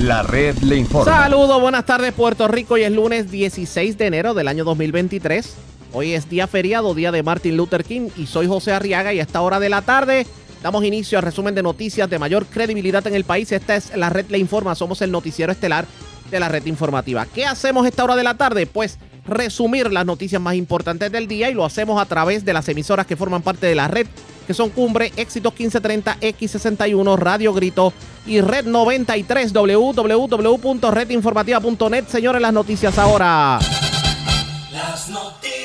La red le informa. Saludos, buenas tardes Puerto Rico. Hoy es lunes 16 de enero del año 2023. Hoy es día feriado, día de Martin Luther King y soy José Arriaga y a esta hora de la tarde damos inicio al resumen de noticias de mayor credibilidad en el país. Esta es la red le informa, somos el noticiero estelar de la red informativa. ¿Qué hacemos esta hora de la tarde? Pues resumir las noticias más importantes del día y lo hacemos a través de las emisoras que forman parte de la red que son Cumbre, Éxitos 1530, X61, Radio Grito y Red 93, www.redinformativa.net. Señores, las noticias ahora. Las noticias.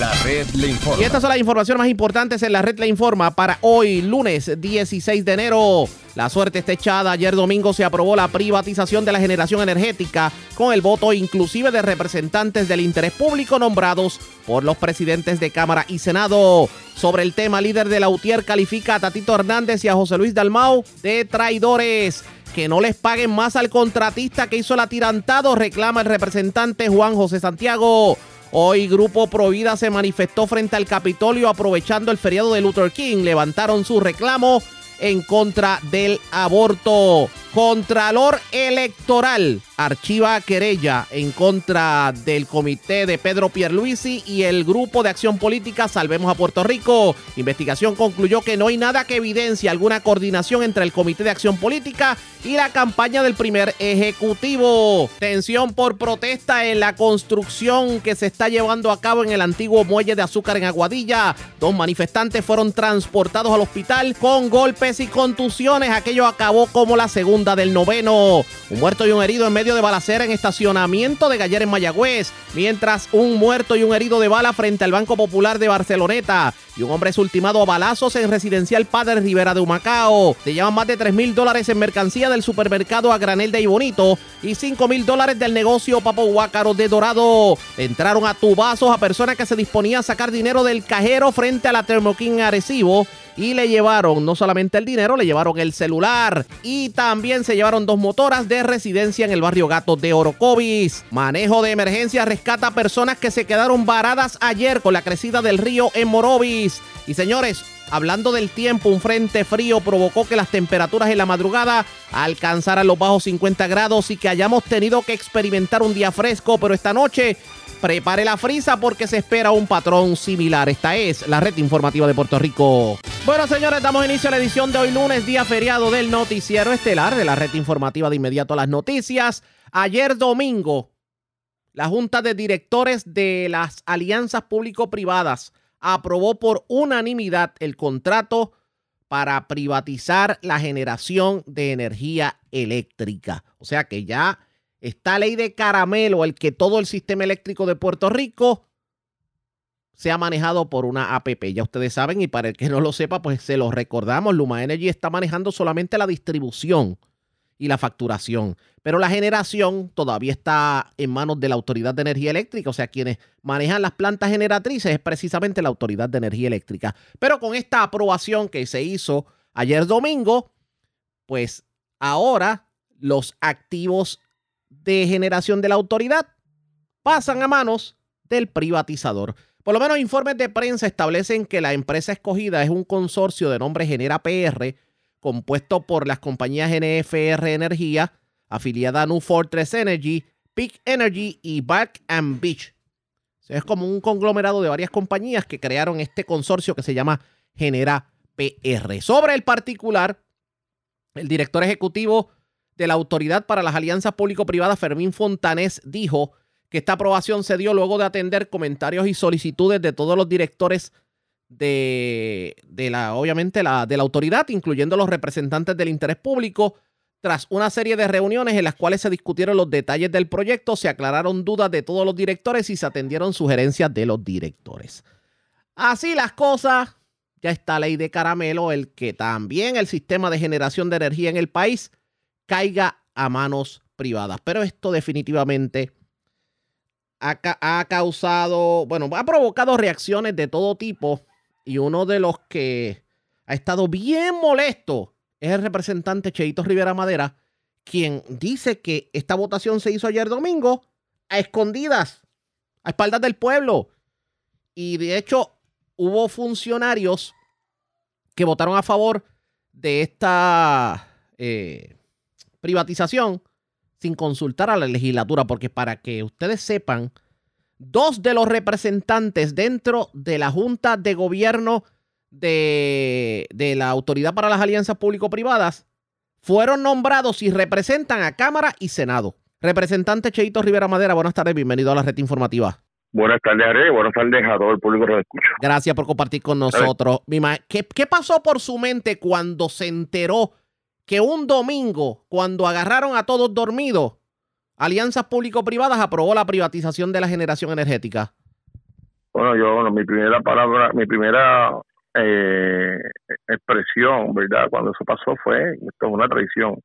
La red informa. Y estas son las informaciones más importantes en la red le informa para hoy, lunes 16 de enero. La suerte está echada. Ayer domingo se aprobó la privatización de la generación energética con el voto inclusive de representantes del interés público nombrados por los presidentes de Cámara y Senado. Sobre el tema, líder de la UTIER califica a Tatito Hernández y a José Luis Dalmau de traidores. Que no les paguen más al contratista que hizo el atirantado, reclama el representante Juan José Santiago. Hoy Grupo Provida se manifestó frente al Capitolio aprovechando el feriado de Luther King. Levantaron su reclamo en contra del aborto. Contralor Electoral archiva querella en contra del comité de Pedro Pierluisi y el grupo de acción política Salvemos a Puerto Rico. Investigación concluyó que no hay nada que evidencie alguna coordinación entre el comité de acción política y la campaña del primer ejecutivo. Tensión por protesta en la construcción que se está llevando a cabo en el antiguo muelle de azúcar en Aguadilla. Dos manifestantes fueron transportados al hospital con golpes y contusiones. Aquello acabó como la segunda del noveno. Un muerto y un herido en medio de balacera en estacionamiento de Galler en Mayagüez, mientras un muerto y un herido de bala frente al Banco Popular de Barceloneta y un hombre es ultimado a balazos en residencial Padre Rivera de Humacao. Se llevan más de 3 mil dólares en mercancía del supermercado a granel de Ibonito y 5 mil dólares del negocio Papo Huácaro de Dorado. Entraron a tubazos a personas que se disponían a sacar dinero del cajero frente a la Thermokin Arecibo y le llevaron no solamente el dinero, le llevaron el celular y también se llevaron dos motoras de residencia en el barrio Gato de Orocovis. Manejo de emergencia rescata personas que se quedaron varadas ayer con la crecida del río en Morovis. Y señores, hablando del tiempo, un frente frío provocó que las temperaturas en la madrugada alcanzaran los bajos 50 grados y que hayamos tenido que experimentar un día fresco, pero esta noche prepare la frisa porque se espera un patrón similar. Esta es la red informativa de Puerto Rico. Bueno, señores, damos inicio a la edición de hoy lunes, día feriado del noticiero estelar de la red informativa de inmediato a las noticias. Ayer domingo, la Junta de Directores de las Alianzas Público-Privadas aprobó por unanimidad el contrato para privatizar la generación de energía eléctrica. O sea que ya esta ley de caramelo, el que todo el sistema eléctrico de Puerto Rico sea manejado por una APP. Ya ustedes saben, y para el que no lo sepa, pues se lo recordamos, Luma Energy está manejando solamente la distribución y la facturación. Pero la generación todavía está en manos de la Autoridad de Energía Eléctrica, o sea, quienes manejan las plantas generatrices es precisamente la Autoridad de Energía Eléctrica. Pero con esta aprobación que se hizo ayer domingo, pues ahora los activos de generación de la autoridad pasan a manos del privatizador. Por lo menos informes de prensa establecen que la empresa escogida es un consorcio de nombre Genera PR, compuesto por las compañías NFR Energía, afiliada a New Fortress Energy, Peak Energy y Back and Beach. Es como un conglomerado de varias compañías que crearon este consorcio que se llama Genera PR. Sobre el particular, el director ejecutivo de la Autoridad para las Alianzas Público-Privadas, Fermín Fontanés, dijo que esta aprobación se dio luego de atender comentarios y solicitudes de todos los directores de, la, obviamente, la, de la autoridad, incluyendo los representantes del interés público. Tras una serie de reuniones en las cuales se discutieron los detalles del proyecto, se aclararon dudas de todos los directores y se atendieron sugerencias de los directores. Así las cosas, ya está ley de caramelo, el que también el sistema de generación de energía en el país caiga a manos privadas. Pero esto definitivamente ha, causado, bueno, ha provocado reacciones de todo tipo y uno de los que ha estado bien molesto es el representante Cheito Rivera Madera, quien dice que esta votación se hizo ayer domingo a escondidas, a espaldas del pueblo. Y de hecho hubo funcionarios que votaron a favor de esta... Eh, privatización sin consultar a la legislatura, porque para que ustedes sepan, dos de los representantes dentro de la Junta de Gobierno de, de la Autoridad para las Alianzas Público-Privadas fueron nombrados y representan a Cámara y Senado. Representante Cheito Rivera Madera, buenas tardes, bienvenido a la red informativa. Buenas tardes, Are. Buenas tardes a todo el público que lo escucha. Gracias por compartir con nosotros. ¿Qué, ¿Qué pasó por su mente cuando se enteró que un domingo, cuando agarraron a todos dormidos, Alianzas Público-Privadas aprobó la privatización de la generación energética? Bueno, yo, bueno, mi primera palabra, mi primera eh, expresión, ¿verdad? Cuando eso pasó fue, esto es una traición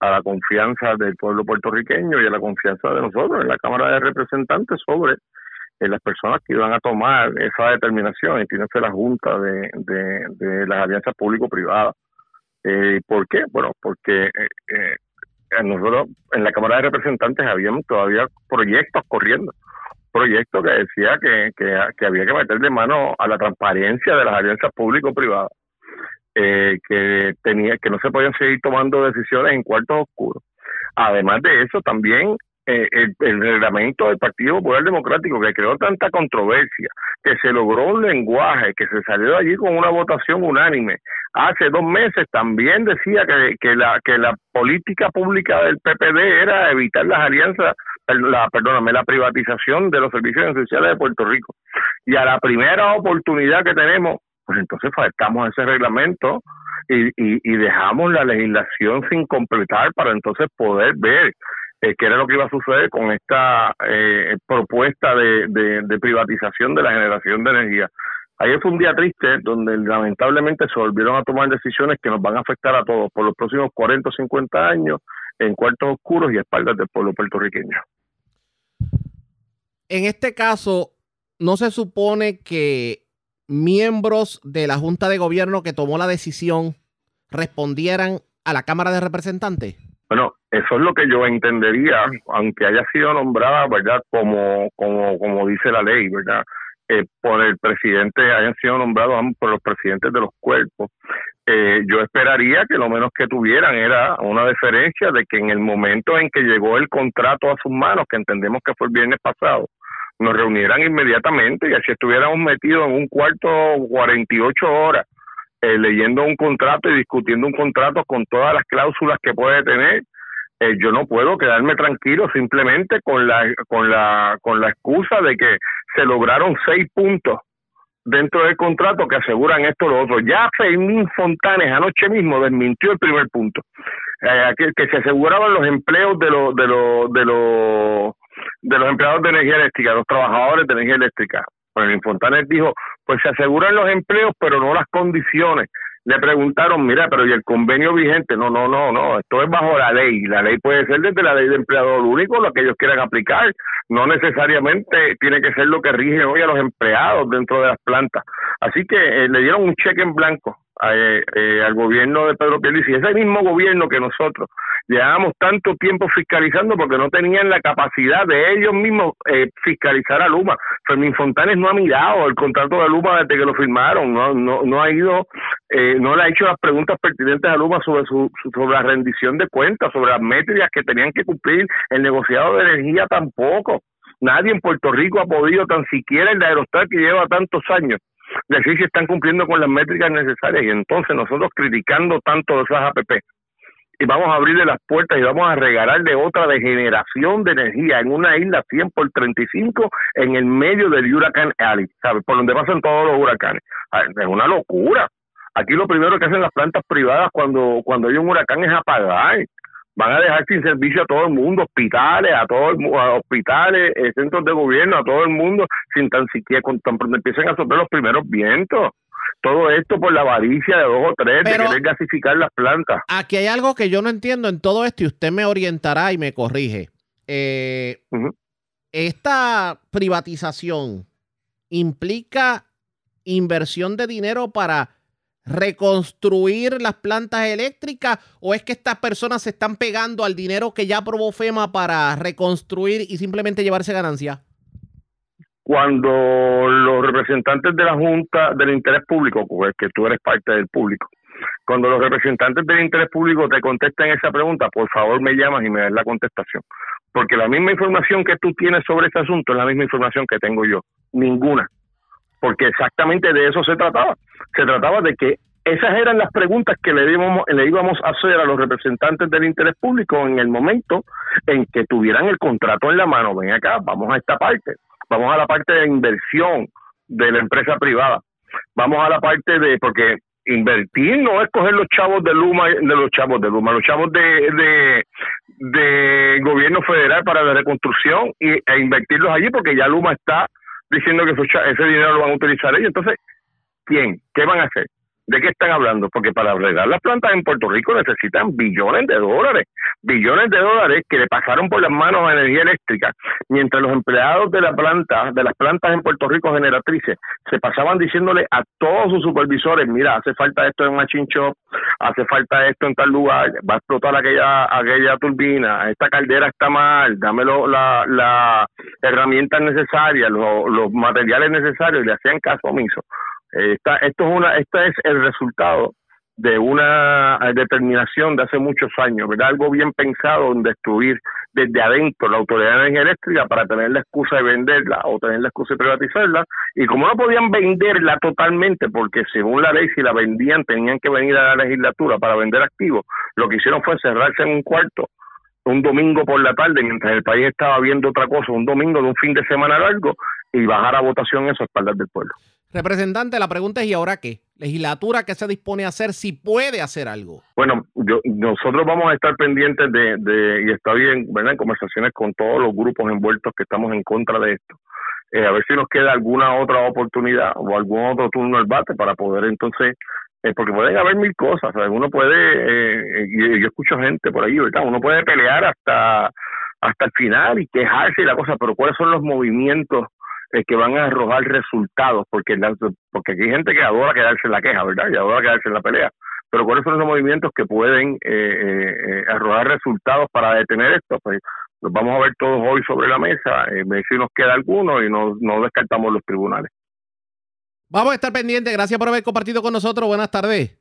a la confianza del pueblo puertorriqueño y a la confianza de nosotros en la Cámara de Representantes sobre eh, las personas que iban a tomar esa determinación, entiéndase la Junta de, de, las alianzas público-privadas. Eh, ¿Por qué? Bueno, porque eh, eh, nosotros en la Cámara de Representantes habíamos todavía proyectos corriendo proyecto que decía que, que, había que meterle mano a la transparencia de las alianzas público-privadas, eh, que tenía que no se podían seguir tomando decisiones en cuartos oscuros. Además de eso, también eh, el, el, reglamento del Partido Popular Democrático, que creó tanta controversia, que se logró un lenguaje, que se salió de allí con una votación unánime. Hace dos meses también decía que, que, la, que la política pública del PPD era evitar las alianzas la, perdóname, la privatización de los servicios esenciales de Puerto Rico. Y a la primera oportunidad que tenemos, pues entonces faltamos ese reglamento y, y, dejamos la legislación sin completar para entonces poder ver eh, qué era lo que iba a suceder con esta eh, propuesta de, de, privatización de la generación de energía. Ayer fue un día triste donde lamentablemente se volvieron a tomar decisiones que nos van a afectar a todos por los próximos 40 o 50 años en cuartos oscuros y espaldas del pueblo puertorriqueño en este caso, ¿no se supone que miembros de la Junta de Gobierno que tomó la decisión respondieran a la Cámara de Representantes? Bueno, eso es lo que yo entendería, aunque haya sido nombrada, ¿verdad? Como, como, como dice la ley, ¿verdad? Eh, por el presidente, hayan sido nombrados por los presidentes de los cuerpos. Eh, yo esperaría que lo menos que tuvieran era una deferencia de que en el momento en que llegó el contrato a sus manos, que entendemos que fue el viernes pasado, nos reunieran inmediatamente y así estuviéramos metidos en un cuarto 48 horas eh, leyendo un contrato y discutiendo un contrato con todas las cláusulas que puede tener. Eh, yo no puedo quedarme tranquilo simplemente con la con la con la excusa de que se lograron seis puntos dentro del contrato que aseguran esto o lo otro. Ya Fermín Fontanes anoche mismo desmintió el primer punto, eh, que, se aseguraban los empleos de los de los de los de los empleados de energía eléctrica, los trabajadores de energía eléctrica. Pues Fontanes dijo, pues se aseguran los empleos, pero no las condiciones. Le preguntaron, mira, pero ¿y el convenio vigente? No, no, no, no, esto es bajo la ley. La ley puede ser desde la ley de empleador único, lo que ellos quieran aplicar. No necesariamente tiene que ser lo que rige hoy a los empleados dentro de las plantas. Así que eh, le dieron un cheque en blanco eh, eh, al gobierno de Pedro Pierluisi, ese mismo gobierno que nosotros llevábamos tanto tiempo fiscalizando porque no tenían la capacidad de ellos mismos eh, fiscalizar a Luma. Fermín Fontanes no ha mirado el contrato de Luma desde que lo firmaron, no, no, no ha ido, eh, no le ha hecho las preguntas pertinentes a Luma sobre su, sobre la rendición de cuentas, sobre las métricas que tenían que cumplir el negociado de energía tampoco. Nadie en Puerto Rico ha podido, tan siquiera el Aerostar que lleva tantos años, decir si están cumpliendo con las métricas necesarias y entonces nosotros criticando tanto esas APP y vamos a abrirle las puertas y vamos a regalarle otra de generación de energía en una isla 100 por 35 en el medio del huracán Ali, ¿sabes? Por donde pasan todos los huracanes. Es una locura. Aquí lo primero que hacen las plantas privadas cuando, cuando hay un huracán es apagar van a dejar sin servicio a todo el mundo, hospitales, a todos hospitales, eh, centros de gobierno, a todo el mundo, sin tan siquiera cuando empiecen a soplar los primeros vientos. Todo esto por la avaricia de dos o tres de querer gasificar las plantas. Aquí hay algo que yo no entiendo en todo esto y usted me orientará y me corrige. Eh, esta privatización implica inversión de dinero para reconstruir las plantas eléctricas o es que estas personas se están pegando al dinero que ya aprobó FEMA para reconstruir y simplemente llevarse ganancia? Cuando los representantes de la Junta del Interés Público, pues que tú eres parte del público, Cuando los representantes del interés público te contestan esa pregunta, por favor me llamas y me das la contestación. Porque la misma información que tú tienes sobre este asunto es la misma información que tengo yo. Ninguna. Porque exactamente de eso se trataba. Se trataba de que esas eran las preguntas que le íbamos, le íbamos a hacer a los representantes del interés público en el momento en que tuvieran el contrato en la mano. Ven acá, vamos a esta parte. Vamos a la parte de inversión de la empresa privada. Vamos a la parte de, porque invertir no es coger los chavos de Luma, de los chavos de Luma, los chavos de, de, gobierno federal para la reconstrucción y, e invertirlos allí porque ya Luma está diciendo que ese dinero lo van a utilizar ellos. Entonces, ¿quién? ¿Qué van a hacer? ¿De qué están hablando? Porque para arreglar las plantas en Puerto Rico necesitan billones de dólares, billones de dólares que le pasaron por las manos a energía eléctrica, mientras los empleados de la planta, de las plantas en Puerto Rico generatrices, se pasaban diciéndole a todos sus supervisores, mira, hace falta esto en Machine Shop, hace falta esto en tal lugar, va a explotar aquella, aquella turbina, esta caldera está mal, dámelo la, la herramientas necesarias, los materiales necesarios, y le hacían caso omiso. Esta, esto es una, este es el resultado de una determinación de hace muchos años, ¿verdad? Algo bien pensado en destruir desde adentro la Autoridad de Energía Eléctrica para tener la excusa de venderla o tener la excusa de privatizarla. Y como no podían venderla totalmente, porque según la ley, si la vendían, tenían que venir a la legislatura para vender activos, lo que hicieron fue cerrarse en un cuarto un domingo por la tarde, mientras el país estaba viendo otra cosa, un domingo de un fin de semana largo, y bajar a votación eso a espaldas del pueblo. Representante, la pregunta es ¿y ahora qué? Legislatura, ¿qué se dispone a hacer si puede hacer algo? Bueno, yo, nosotros vamos a estar pendientes de, de y está bien, ¿verdad? En conversaciones con todos los grupos envueltos que estamos en contra de esto. Eh, a ver si nos queda alguna otra oportunidad o algún otro turno al bate para poder entonces eh, porque pueden haber mil cosas, uno puede, eh, y yo escucho gente por ahí, ¿verdad? Uno puede pelear hasta hasta el final y quejarse y la cosa, pero ¿cuáles son los movimientos que van a arrojar resultados, porque, porque aquí hay gente que adora quedarse en la queja, ¿verdad? Y adora quedarse en la pelea. Pero ¿cuáles son los movimientos que pueden eh, eh, eh, arrojar resultados para detener esto? Pues los vamos a ver todos hoy sobre la mesa, eh, si nos queda alguno y no, no descartamos los tribunales. Vamos a estar pendientes. Gracias por haber compartido con nosotros. Buenas tardes.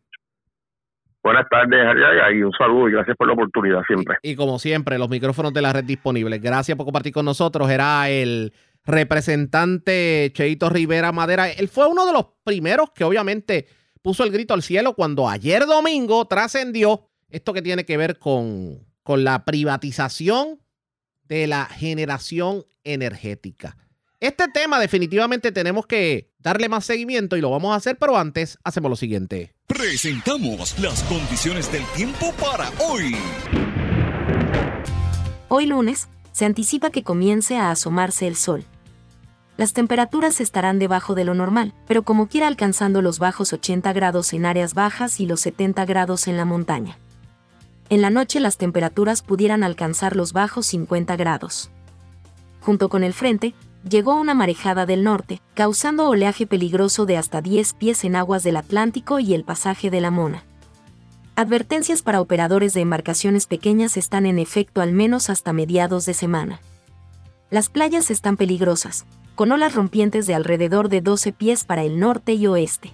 Buenas tardes, Ariaga, y un saludo y gracias por la oportunidad siempre. Y, y, como siempre, los micrófonos de la red disponibles. Gracias por compartir con nosotros. Era el representante Cheito Rivera Madera. Él fue uno de los primeros que obviamente puso el grito al cielo cuando ayer domingo trascendió esto que tiene que ver con, con la privatización de la generación energética. Este tema definitivamente tenemos que darle más seguimiento y lo vamos a hacer, pero antes hacemos lo siguiente. Presentamos las condiciones del tiempo para hoy. Hoy lunes se anticipa que comience a asomarse el sol. Las temperaturas estarán debajo de lo normal, pero como quiera alcanzando los bajos 80 grados en áreas bajas y los 70 grados en la montaña. En la noche las temperaturas pudieran alcanzar los bajos 50 grados. Junto con el frente, llegó una marejada del norte, causando oleaje peligroso de hasta 10 pies en aguas del Atlántico y el pasaje de la Mona. Advertencias para operadores de embarcaciones pequeñas están en efecto al menos hasta mediados de semana. Las playas están peligrosas, con olas rompientes de alrededor de 12 pies para el norte y oeste.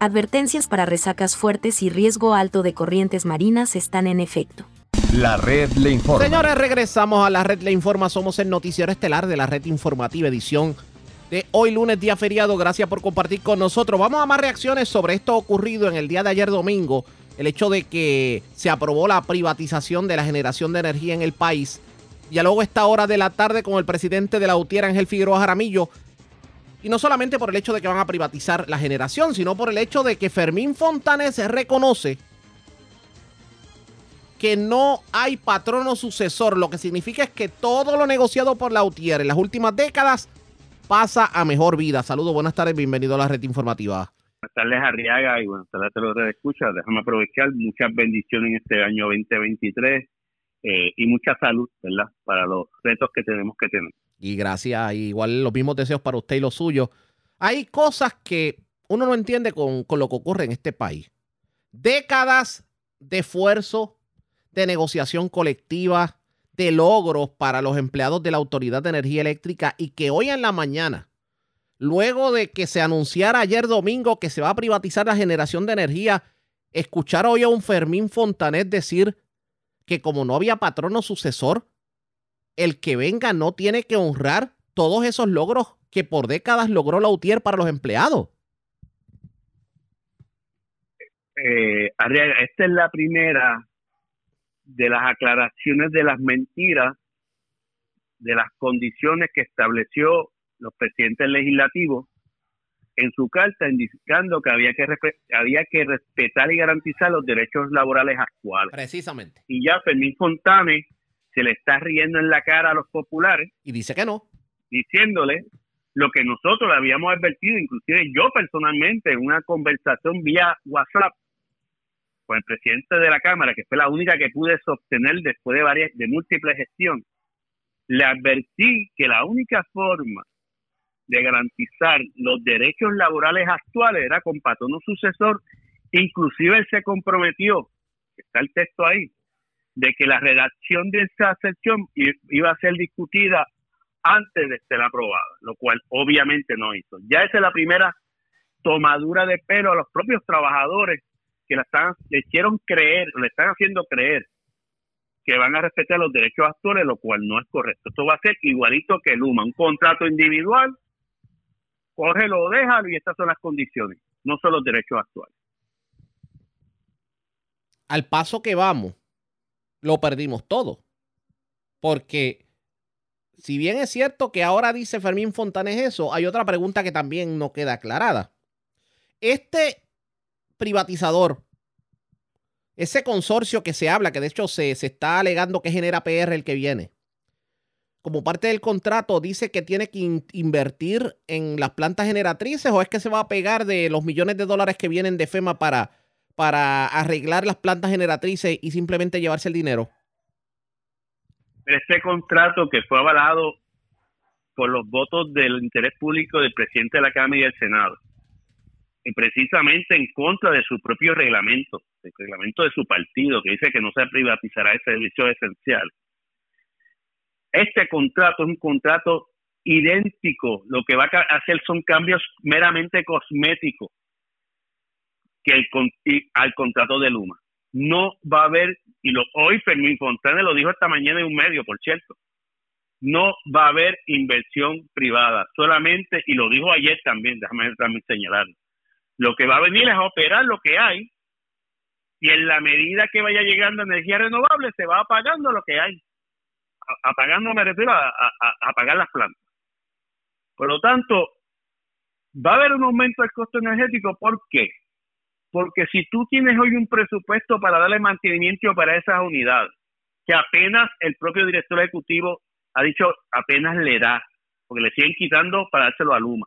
Advertencias para resacas fuertes y riesgo alto de corrientes marinas están en efecto. La red le informa. Señores, regresamos a la red le informa. Somos el noticiero estelar de la red informativa edición de hoy lunes, día feriado. Gracias por compartir con nosotros. Vamos a más reacciones sobre esto ocurrido en el día de ayer domingo el hecho de que se aprobó la privatización de la generación de energía en el país. Ya luego esta hora de la tarde con el presidente de la UTIER, Ángel Figueroa Jaramillo. Y no solamente por el hecho de que van a privatizar la generación, sino por el hecho de que Fermín Fontanes reconoce que no hay patrono sucesor, lo que significa es que todo lo negociado por la UTIER en las últimas décadas pasa a mejor vida. Saludos, buenas tardes, bienvenido a la red informativa. Buenas tardes, Arriaga, y buenas tardes a los que escuchan. Déjame aprovechar muchas bendiciones en este año 2023 eh, y mucha salud, ¿verdad? Para los retos que tenemos que tener. Y gracias, igual los mismos deseos para usted y los suyos. Hay cosas que uno no entiende con lo que ocurre en este país. Décadas de esfuerzo, de negociación colectiva, de logros para los empleados de la Autoridad de Energía Eléctrica y que hoy en la mañana luego de que se anunciara ayer domingo que se va a privatizar la generación de energía, escuchar hoy a un Fermín Fontanet decir que como no había patrono sucesor, el que venga no tiene que honrar todos esos logros que por décadas logró la UTIER para los empleados. Eh, esta es la primera de las aclaraciones de las mentiras, de las condiciones que estableció los presidentes legislativos en su carta indicando que había que había que respetar y garantizar los derechos laborales actuales. Precisamente. Y ya Fermín Fontane se le está riendo en la cara a los populares. Y dice que no. Diciéndole lo que nosotros le habíamos advertido, inclusive yo personalmente, en una conversación vía WhatsApp con el presidente de la Cámara, que fue la única que pude sostener después de varias, de múltiples gestiones, le advertí que la única forma de garantizar los derechos laborales actuales era con patrono sucesor, inclusive él se comprometió, está el texto ahí, de que la redacción de esa sección iba a ser discutida antes de ser aprobada, lo cual obviamente no hizo. Ya esa es la primera tomadura de pelo a los propios trabajadores que la están, le hicieron creer, le están haciendo creer que van a respetar los derechos actuales, lo cual no es correcto. Esto va a ser igualito que Luma, un contrato individual, cógelo, déjalo y estas son las condiciones, no son los derechos actuales. Al paso que vamos, lo perdimos todo. Porque si bien es cierto que ahora dice Fermín Fontanes eso, hay otra pregunta que también no queda aclarada. Este privatizador, ese consorcio que se habla, que de hecho se, se está alegando que genera PR el que viene, como parte del contrato dice que tiene que invertir en las plantas generatrices o es que se va a pegar de los millones de dólares que vienen de FEMA para, para arreglar las plantas generatrices y simplemente llevarse el dinero? Este contrato que fue avalado por los votos del interés público del presidente de la Cámara y del Senado, y precisamente en contra de su propio reglamento, el reglamento de su partido, que dice que no se privatizará ese servicio esencial este contrato es un contrato idéntico. Lo que va a hacer son cambios meramente cosméticos que el, al contrato de Luma. No va a haber, y lo, hoy Fermín Fontana lo dijo esta mañana en un medio, por cierto, no va a haber inversión privada, solamente, y lo dijo ayer también, déjame también señalarlo, lo que va a venir es operar lo que hay, y en la medida que vaya llegando energía renovable se va apagando lo que hay apagando me refiero a, apagar las plantas. Por lo tanto, va a haber un aumento del costo energético. ¿Por qué? Porque si tú tienes hoy un presupuesto para darle mantenimiento para esas unidades, que apenas el propio director ejecutivo ha dicho apenas le da, porque le siguen quitando para dárselo a Luma.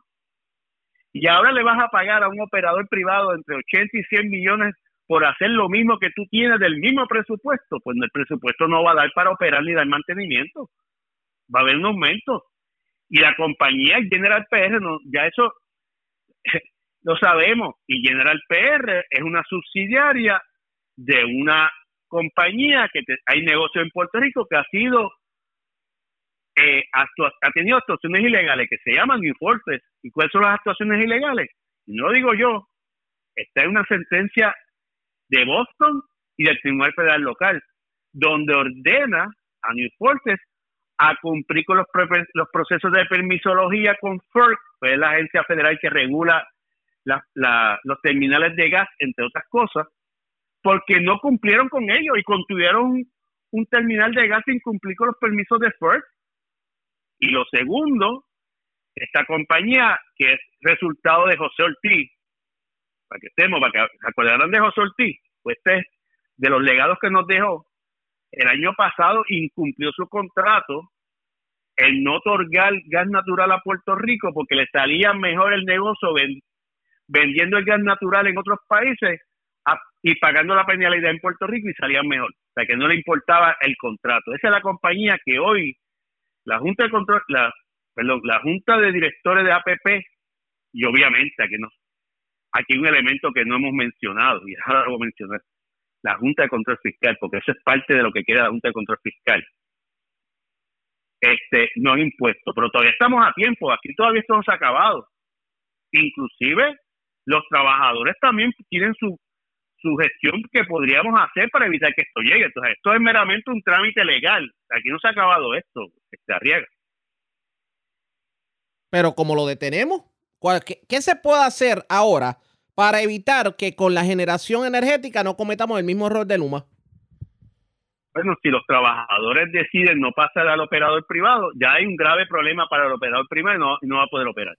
Y ahora le vas a pagar a un operador privado entre 80 y 100 millones por hacer lo mismo que tú tienes del mismo presupuesto, pues el presupuesto no va a dar para operar ni dar mantenimiento. Va a haber un aumento. Y la compañía General PR, no, ya eso lo sabemos, y General PR es una subsidiaria de una compañía que hay negocio en Puerto Rico que ha sido eh, ha tenido actuaciones ilegales que se llaman New Forces. ¿Y cuáles son las actuaciones ilegales? No lo digo yo. Esta es una sentencia de Boston y del Tribunal Federal Local, donde ordena a New Forces a cumplir con los, los procesos de permisología con FERC, que es la agencia federal que regula los terminales de gas, entre otras cosas, porque no cumplieron con ello y contuvieron un, terminal de gas sin cumplir con los permisos de FERC. Y lo segundo, esta compañía, que es resultado de José Ortiz, para que estemos, para que se acordarán de José Ortiz, pues este de los legados que nos dejó, el año pasado incumplió su contrato el no otorgar gas natural a Puerto Rico porque le salía mejor el negocio vendiendo el gas natural en otros países y pagando la penalidad en Puerto Rico y salían mejor. O sea, que no le importaba el contrato. Esa es la compañía que hoy la Junta de Control, la, perdón, la Junta de Directores de APP, y obviamente aquí no, aquí un elemento que no hemos mencionado, y ahora lo voy a mencionar, la Junta de Control Fiscal, porque eso es parte de lo que queda la Junta de Control Fiscal. Este, no han impuesto, pero todavía estamos a tiempo, aquí todavía esto no se ha acabado. Inclusive los trabajadores también tienen su, su gestión que podríamos hacer para evitar que esto llegue. Entonces, esto es meramente un trámite legal. Aquí no se ha acabado esto, se arriesga. Pero como lo detenemos, qué, ¿qué se puede hacer ahora para evitar que con la generación energética no cometamos el mismo error de Luma? Bueno, si los trabajadores deciden no pasar al operador privado, ya hay un grave problema para el operador privado y no, va a poder operar.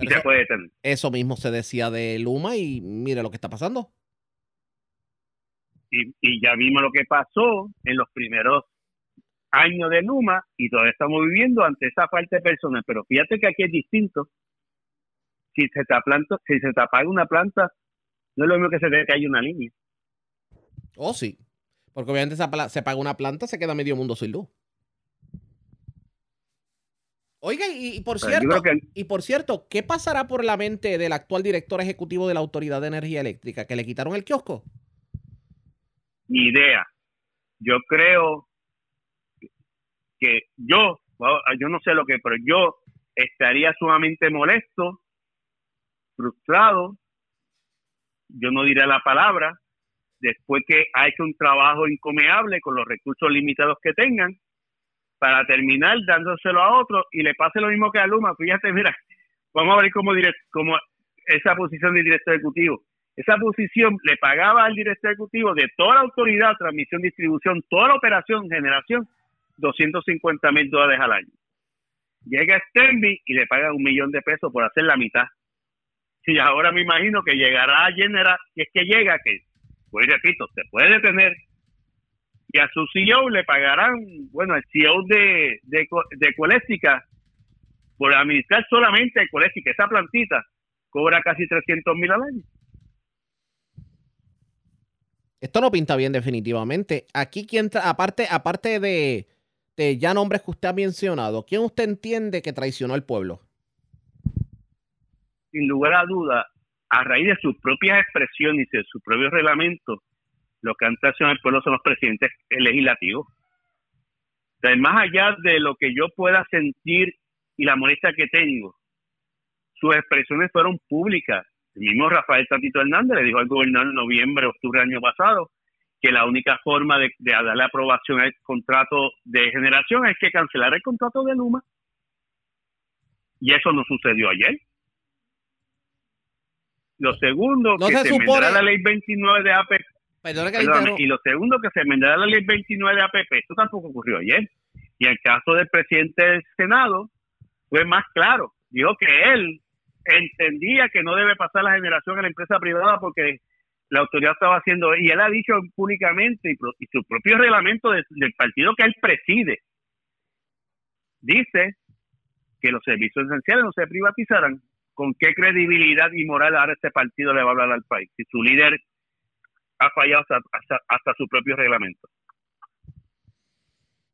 Y se puede detener. Eso mismo se decía de Luma y mire lo que está pasando. Y, y ya vimos lo que pasó en los primeros años de Luma y todavía estamos viviendo ante esa falta de personas. Pero fíjate que aquí es distinto. Si se te, si se te apaga una planta, no es lo mismo que se te cae una línea. Oh, sí. Porque obviamente se paga una planta, se queda medio mundo sin luz. Oiga, y, por cierto, y por cierto, ¿qué pasará por la mente del actual director ejecutivo de la Autoridad de Energía Eléctrica? ¿Que le quitaron el kiosco? Ni idea. Yo creo que yo, yo no sé lo que, pero yo estaría sumamente molesto, frustrado, yo no diré la palabra, después que ha hecho un trabajo incomeable con los recursos limitados que tengan, para terminar dándoselo a otro y le pase lo mismo que a Luma. Fíjate, mira, vamos a ver cómo, cómo esa posición de director ejecutivo. Esa posición le pagaba al director ejecutivo de toda la autoridad, transmisión, distribución, toda la operación, generación, 250 mil dólares al año. Llega Stenby y le paga un millón de pesos por hacer la mitad. Y ahora me imagino que llegará a General, y es que llega, que pues repito, se puede detener y a su CEO le pagarán, bueno, el CEO de, de, por administrar solamente Ecoléstica, esa plantita, cobra casi 300 mil al año. Esto no pinta bien definitivamente. Aquí, quien aparte, aparte de, de ya nombres que usted ha mencionado, ¿quién usted entiende que traicionó al pueblo? Sin lugar a duda, a raíz de sus propias expresiones y de sus propios reglamentos, lo que han traicionado al pueblo son los presidentes legislativos. O más allá de lo que yo pueda sentir y la molestia que tengo, sus expresiones fueron públicas. El mismo Rafael Tatito Hernández le dijo al gobernador en noviembre, octubre del año pasado, que la única forma de, de darle aprobación al contrato de generación es que cancelar el contrato de Luma. Y eso no sucedió ayer. Lo segundo, que se, enmendará la ley 29 de APP. y lo segundo, que se enmendará la ley 29 de APP. Esto tampoco ocurrió ayer. Y el caso del presidente del Senado, fue más claro. Dijo que él entendía que no debe pasar la generación a la empresa privada porque la autoridad estaba haciendo, y él ha dicho públicamente, y, su propio reglamento del partido que él preside, dice que los servicios esenciales no se privatizarán con qué credibilidad y moral ahora este partido le va a hablar al país si su líder ha fallado hasta, su propio reglamento.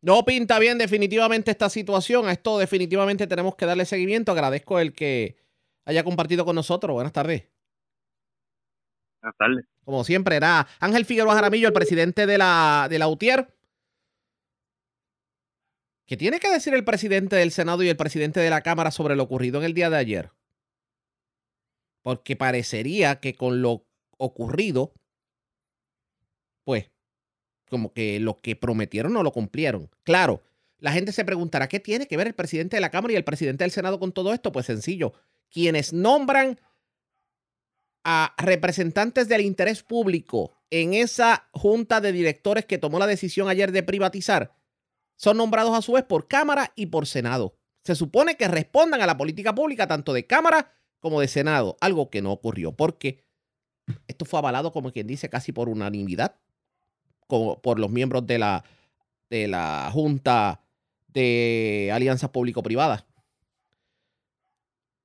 No pinta bien definitivamente esta situación. A esto definitivamente tenemos que darle seguimiento. Agradezco el que haya compartido con nosotros. Buenas tardes. Como siempre, era Ángel Figueroa Jaramillo, el presidente de la, de la UTIER. ¿Qué tiene que decir el presidente del Senado y el presidente de la Cámara sobre lo ocurrido en el día de ayer? porque parecería que con lo ocurrido, pues, como que lo que prometieron no lo cumplieron. Claro, la gente se preguntará, ¿qué tiene que ver el presidente de la Cámara y el presidente del Senado con todo esto? Pues sencillo, quienes nombran a representantes del interés público en esa junta de directores que tomó la decisión ayer de privatizar, son nombrados a su vez por Cámara y por Senado. Se supone que respondan a la política pública tanto de Cámara como de Senado, algo que no ocurrió, porque esto fue avalado, como quien dice, casi por unanimidad, como por los miembros de la, de la Junta de Alianzas Público-Privadas.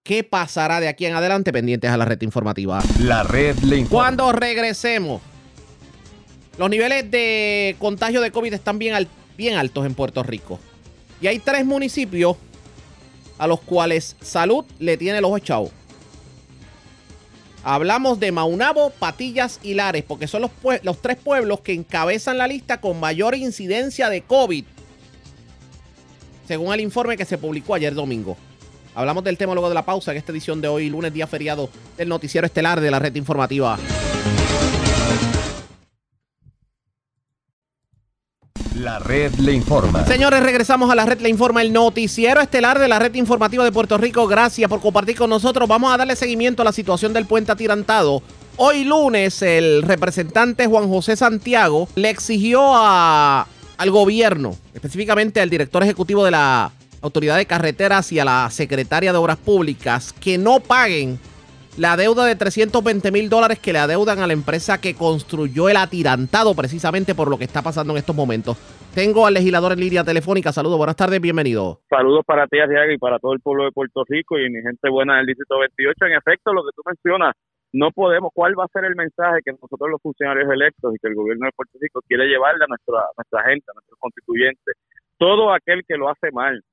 ¿Qué pasará de aquí en adelante? Pendientes a la red informativa. La red le Cuando regresemos, los niveles de contagio de COVID están bien, bien altos en Puerto Rico. Y hay tres municipios a los cuales salud le tiene los ocho Hablamos de Maunabo, Patillas y Lares, porque son los, los tres pueblos que encabezan la lista con mayor incidencia de COVID, según el informe que se publicó ayer domingo. Hablamos del tema luego de la pausa en esta edición de hoy, lunes día feriado del noticiero estelar de la red informativa. La red le informa. Señores, regresamos a la red le informa, el noticiero estelar de la red informativa de Puerto Rico. Gracias por compartir con nosotros. Vamos a darle seguimiento a la situación del puente atirantado. Hoy lunes el representante Juan José Santiago le exigió a, al gobierno, específicamente al director ejecutivo de la Autoridad de Carreteras y a la secretaria de Obras Públicas, que no paguen la deuda de 320 mil dólares que le adeudan a la empresa que construyó el atirantado precisamente por lo que está pasando en estos momentos. Tengo al legislador en línea telefónica. Saludos, buenas tardes, bienvenido. Saludos para ti, Arriaga, y para todo el pueblo de Puerto Rico y mi gente buena del Distrito 28. En efecto, lo que tú mencionas, no podemos, ¿cuál va a ser el mensaje que nosotros los funcionarios electos y que el gobierno de Puerto Rico quiere llevarle a nuestra, nuestra gente, a nuestros constituyentes? Todo aquel que lo hace mal,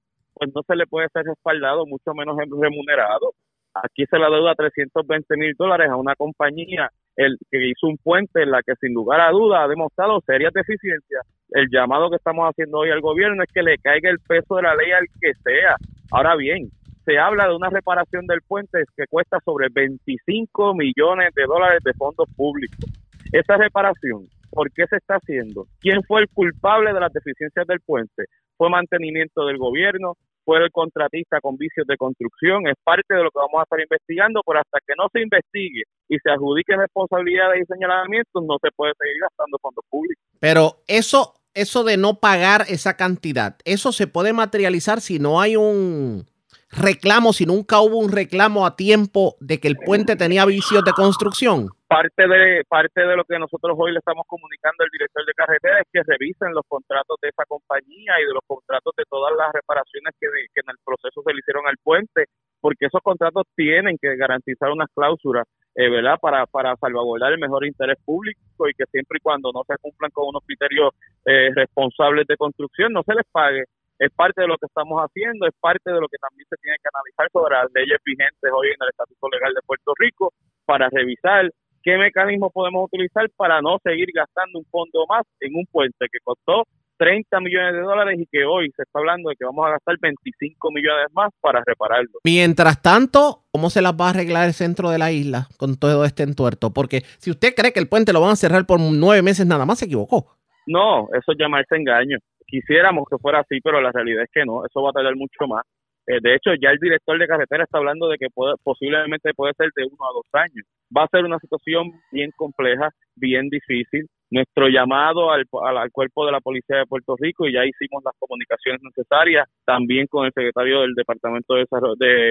pues no se le puede ser respaldado, mucho menos remunerado. Aquí se la deuda 320 mil dólares a una compañía el que hizo un puente en la que sin lugar a duda ha demostrado serias deficiencias. El llamado que estamos haciendo hoy al gobierno es que le caiga el peso de la ley al que sea. Ahora bien, se habla de una reparación del puente que cuesta sobre 25 millones de dólares de fondos públicos. Esa reparación, ¿por qué se está haciendo? ¿Quién fue el culpable de las deficiencias del puente? ¿Fue mantenimiento del gobierno? Fue el contratista con vicios de construcción, es parte de lo que vamos a estar investigando, pero hasta que no se investigue y se adjudique responsabilidades y señalamientos, no se puede seguir gastando fondos públicos. Pero eso, eso de no pagar esa cantidad, eso se puede materializar si no hay un reclamo, si nunca hubo un reclamo a tiempo de que el puente tenía vicios de construcción parte de parte de lo que nosotros hoy le estamos comunicando al director de carretera es que revisen los contratos de esa compañía y de los contratos de todas las reparaciones que, en el proceso se le hicieron al puente, porque esos contratos tienen que garantizar unas cláusulas, eh, ¿verdad?, para, para salvaguardar el mejor interés público y que siempre y cuando no se cumplan con unos criterios eh, responsables de construcción no se les pague. Es parte de lo que estamos haciendo, es parte de lo que también se tiene que analizar sobre las leyes vigentes hoy en el Estatuto Legal de Puerto Rico para revisar qué mecanismo podemos utilizar para no seguir gastando un fondo más en un puente que costó 30 millones de dólares y que hoy se está hablando de que vamos a gastar 25 millones más para repararlo. Mientras tanto, ¿cómo se las va a arreglar el centro de la isla con todo este entuerto? Porque si usted cree que el puente lo van a cerrar por nueve meses nada más, se equivocó. No, eso es llamarse engaño. Quisiéramos que fuera así, pero la realidad es que no, eso va a tardar mucho más. Eh, de hecho, ya el director de carretera está hablando de que posiblemente puede ser de uno a dos años. Va a ser una situación bien compleja, bien difícil. Nuestro llamado al, cuerpo de la Policía de Puerto Rico, y ya hicimos las comunicaciones necesarias también con el secretario del Departamento de,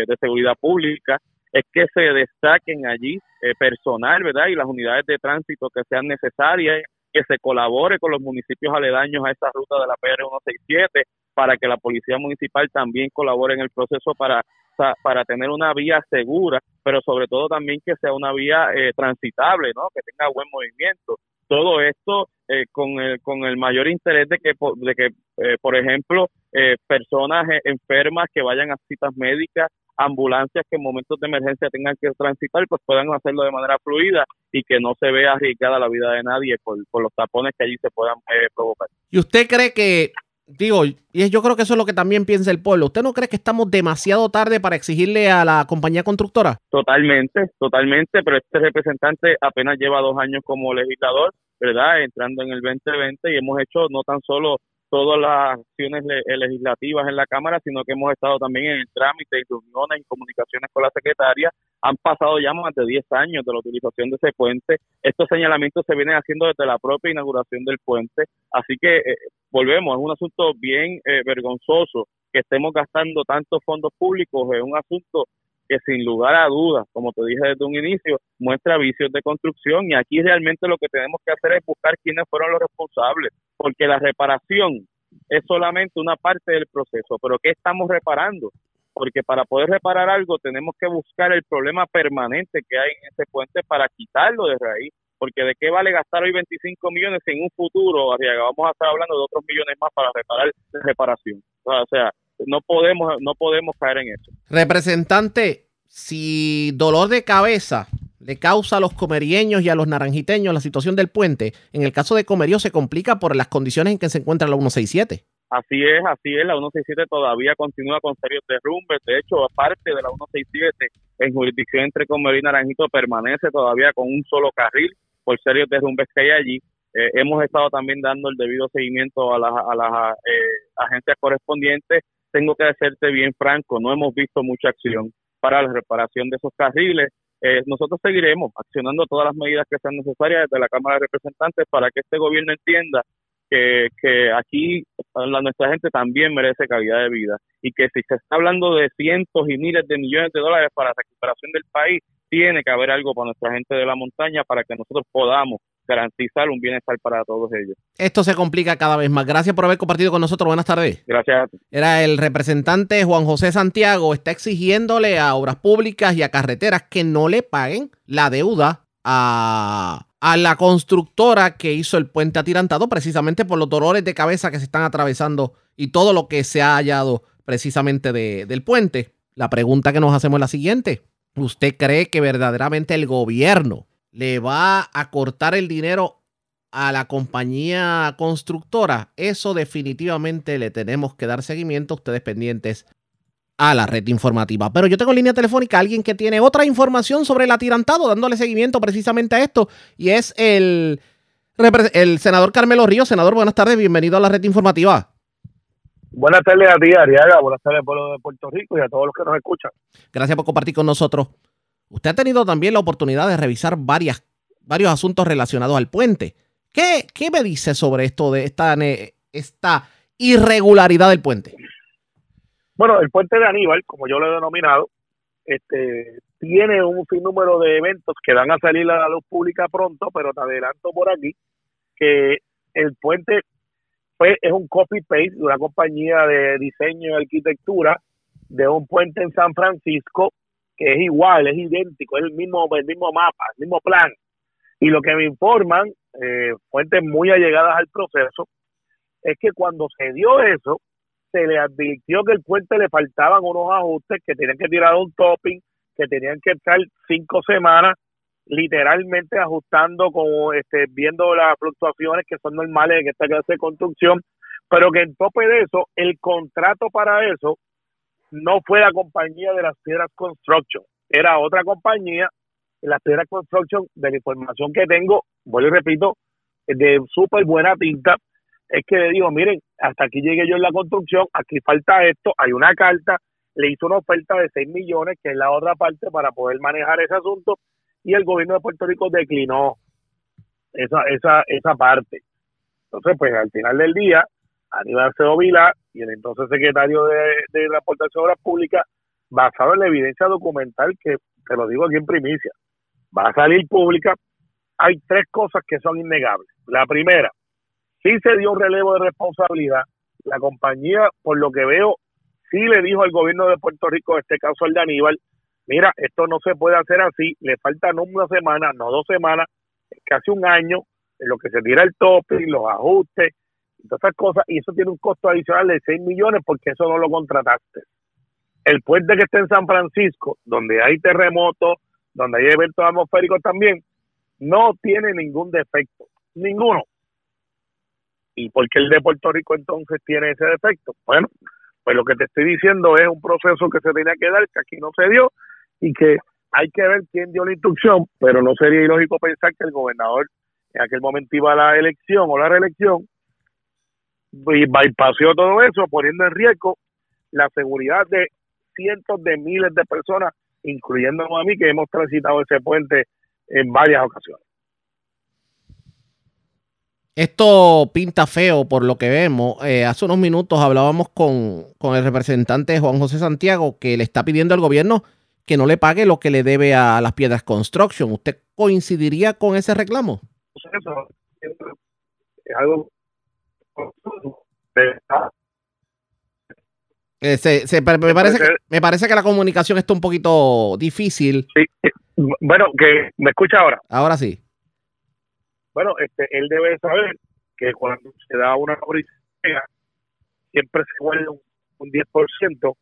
de, Seguridad Pública, es que se destaquen allí eh, personal, ¿verdad? Y las unidades de tránsito que sean necesarias, que se colabore con los municipios aledaños a esa ruta de la PR 167 para que la policía municipal también colabore en el proceso para para tener una vía segura, pero sobre todo también que sea una vía eh, transitable, ¿no? Que tenga buen movimiento. Todo esto eh, con, el, con el mayor interés de que, de que eh, por ejemplo, personas enfermas que vayan a citas médicas, ambulancias que en momentos de emergencia tengan que transitar, pues puedan hacerlo de manera fluida y que no se vea arriesgada la vida de nadie por, por los tapones que allí se puedan provocar. ¿Y usted cree que digo, y yo creo que eso es lo que también piensa el pueblo. ¿Usted no cree que estamos demasiado tarde para exigirle a la compañía constructora? Totalmente, totalmente, pero este representante apenas lleva dos años como legislador, ¿verdad? Entrando en el 2020 y hemos hecho no tan solo todas las acciones eh, legislativas en la Cámara, sino que hemos estado también en el trámite y reuniones y comunicaciones con la secretaria. Han pasado ya más de 10 años de la utilización de ese puente. Estos señalamientos se vienen haciendo desde la propia inauguración del puente. Así que eh, volvemos, es un asunto bien eh, vergonzoso que estemos gastando tantos fondos públicos, es un asunto que sin lugar a dudas, como te dije desde un inicio, muestra vicios de construcción y aquí realmente lo que tenemos que hacer es buscar quiénes fueron los responsables, porque la reparación es solamente una parte del proceso, pero ¿qué estamos reparando? Porque para poder reparar algo tenemos que buscar el problema permanente que hay en ese puente para quitarlo de raíz, porque de qué vale gastar hoy 25 millones si en un futuro, vamos a estar hablando de otros millones más para reparar la reparación. O sea, no podemos, no podemos caer en eso. Representante, si dolor de cabeza le causa a los comerieños y a los naranjiteños la situación del puente, en el caso de Comerío se complica por las condiciones en que se encuentra la 167. Así es, así es, la 167 todavía continúa con serios derrumbes, de hecho, aparte de la 167, en jurisdicción entre Comerío y Naranjito permanece todavía con un solo carril por serios derrumbes que hay allí Eh, hemos estado también dando el debido seguimiento a las, a las eh, agencias correspondientes. Tengo que decirte bien franco, no hemos visto mucha acción para la reparación de esos carriles. Eh, nosotros seguiremos accionando todas las medidas que sean necesarias desde la Cámara de Representantes para que este gobierno entienda que, que aquí la, nuestra gente también merece calidad de vida y que si se está hablando de cientos y miles de millones de dólares para la recuperación del país, tiene que haber algo para nuestra gente de la montaña para que nosotros podamos garantizar un bienestar para todos ellos. Esto se complica cada vez más. Gracias por haber compartido con nosotros. Buenas tardes. Gracias. Era el representante Juan José Santiago. Está exigiéndole a obras públicas y a carreteras que no le paguen la deuda a, a la constructora que hizo el puente atirantado precisamente por los dolores de cabeza que se están atravesando y todo lo que se ha hallado precisamente de, del puente. La pregunta que nos hacemos es la siguiente. ¿Usted cree que verdaderamente el gobierno le va a cortar el dinero a la compañía constructora? Eso definitivamente le tenemos que dar seguimiento, ustedes pendientes a la red informativa. Pero yo tengo en línea telefónica a alguien que tiene otra información sobre el atirantado, dándole seguimiento precisamente a esto, y es el, el senador Carmelo Ríos. Senador, buenas tardes, bienvenido a la red informativa. Buenas tardes a ti, Ariaga. Buenas tardes al pueblo de Puerto Rico y a todos los que nos escuchan. Gracias por compartir con nosotros. Usted ha tenido también la oportunidad de revisar varias, varios asuntos relacionados al puente. ¿Qué, qué me dice sobre esto de esta, esta irregularidad del puente? Bueno, el puente de Aníbal, como yo lo he denominado, este, tiene un sinnúmero de eventos que van a salir a la luz pública pronto, pero te adelanto por aquí que el puente es un copy-paste de una compañía de diseño y arquitectura de un puente en San Francisco que es igual, es idéntico, es el mismo, el mismo mapa, el mismo plan. Y lo que me informan, eh, fuentes muy allegadas al proceso, es que cuando se dio eso, se le advirtió que el puente le faltaban unos ajustes, que tenían que tirar un topping, que tenían que estar cinco semanas literalmente ajustando, como este, viendo las fluctuaciones que son normales en esta clase de construcción, pero que en tope de eso, el contrato para eso no fue la compañía de las piedras construction, era otra compañía, las piedras construction, de la información que tengo, vuelvo y repito, de súper buena tinta, es que le digo, miren, hasta aquí llegué yo en la construcción, aquí falta esto, hay una carta, le hizo una oferta de 6 millones, que es la otra parte para poder manejar ese asunto, y el gobierno de Puerto Rico declinó esa, esa, esa parte. Entonces, pues al final del día, Aníbal Acevedo Vila y el entonces secretario de, de Transportación de Obras Públicas, basado en la evidencia documental que, te lo digo aquí en primicia, va a salir pública, hay tres cosas que son innegables. La primera, sí se dio un relevo de responsabilidad. La compañía, por lo que veo, sí le dijo al gobierno de Puerto Rico, en este caso al de Aníbal, mira, esto no se puede hacer así, le faltan una semana, no dos semanas, casi un año, en lo que se tira el tope, los ajustes, todas esas cosas, y eso tiene un costo adicional de 6 millones porque eso no lo contrataste. El puente que está en San Francisco, donde hay terremotos, donde hay eventos atmosféricos también, no tiene ningún defecto, ninguno. ¿Y por qué el de Puerto Rico entonces tiene ese defecto? Bueno, pues lo que te estoy diciendo es un proceso que se tenía que dar, que aquí no se dio, y que hay que ver quién dio la instrucción, pero no sería ilógico pensar que el gobernador en aquel momento iba a la elección o la reelección y bypassó todo eso, poniendo en riesgo la seguridad de cientos de miles de personas, incluyendo a mí, que hemos transitado ese puente en varias ocasiones. Esto pinta feo por lo que vemos. Eh, hace unos minutos hablábamos con, con el representante Juan José Santiago que le está pidiendo al gobierno que no le pague lo que le debe a las piedras construction. ¿Usted coincidiría con ese reclamo? es algo eh, se, me, parece que, me parece que la comunicación está un poquito difícil. Sí. Bueno, que me escucha ahora. Ahora sí. Bueno, este, él debe saber que cuando se da una policía siempre se vuelve un, un 10%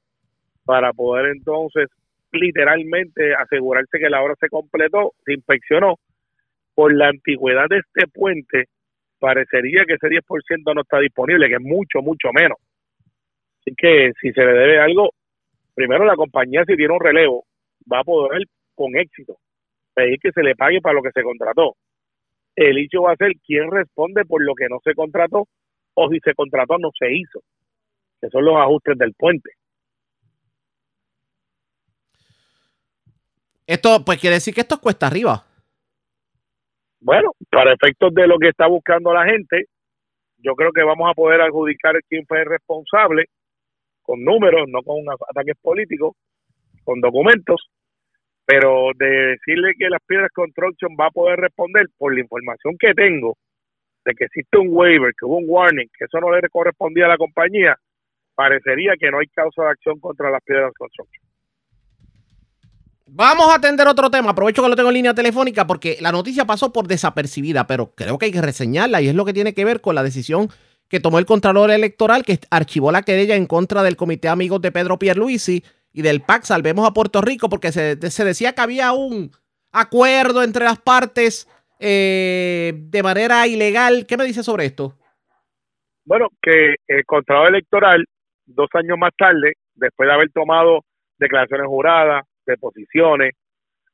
para poder entonces literalmente asegurarse que la obra se completó, se inspeccionó. Por la antigüedad de este puente, parecería que ese 10% no está disponible, que es mucho, mucho menos. Así que si se le debe algo, primero la compañía si tiene un relevo, va a poder con éxito pedir que se le pague para lo que se contrató. el hecho va a ser quién responde por lo que no se contrató o si se contrató no se hizo, que son los ajustes del puente. Esto, pues quiere decir que esto es cuesta arriba. Bueno, para efectos de lo que está buscando la gente, yo creo que vamos a poder adjudicar quién fue el responsable con números, no con ataques políticos, con documentos, pero de decirle que las piedras construction va a poder responder por la información que tengo de que existe un waiver, que hubo un warning, que eso no le correspondía a la compañía, parecería que no hay causa de acción contra las piedras construction. Vamos a atender otro tema. Aprovecho que lo tengo en línea telefónica porque la noticia pasó por desapercibida, pero creo que hay que reseñarla y es lo que tiene que ver con la decisión que tomó el Contralor Electoral que archivó la querella en contra del Comité Amigos de Pedro Pierluisi y del PAC Salvemos a Puerto Rico porque se, decía que había un acuerdo entre las partes eh, de manera ilegal. ¿Qué me dice sobre esto? Bueno, que el Contralor Electoral, dos años más tarde, después de haber tomado declaraciones juradas, deposiciones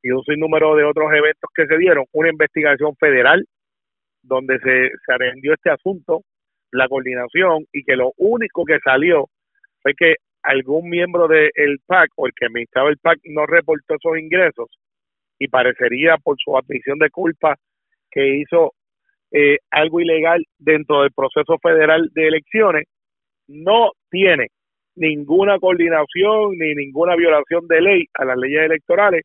y un sinnúmero de otros eventos que se dieron, una investigación federal donde se, se este asunto, la coordinación y que lo único que salió fue que algún miembro del PAC o el que administraba el PAC no reportó esos ingresos y parecería por su admisión de culpa que hizo eh, algo ilegal dentro del proceso federal de elecciones, no tiene ninguna coordinación ni ninguna violación de ley a las leyes electorales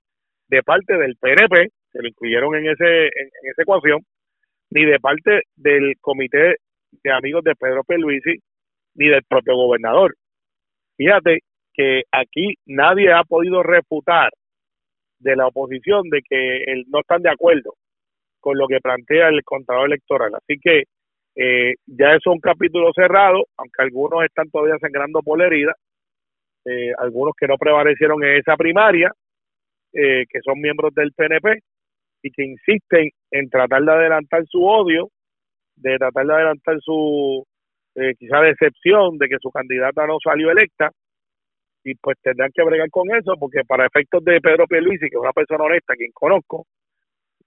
de parte del PNP, se lo incluyeron en, ese, en, esa ecuación, ni de parte del comité de amigos de Pedro Pierluisi, ni del propio gobernador. Fíjate que aquí nadie ha podido refutar de la oposición de que no están de acuerdo con lo que plantea el Contralor Electoral. Así que eh, ya es un capítulo cerrado, aunque algunos están todavía sangrando por la herida, eh, algunos que no prevalecieron en esa primaria, eh, que son miembros del PNP y que insisten en tratar de adelantar su odio, de tratar de adelantar su eh, quizá decepción de que su candidata no salió electa. Y pues tendrán que bregar con eso porque para efectos de Pedro Pierluisi, que es una persona honesta, quien conozco,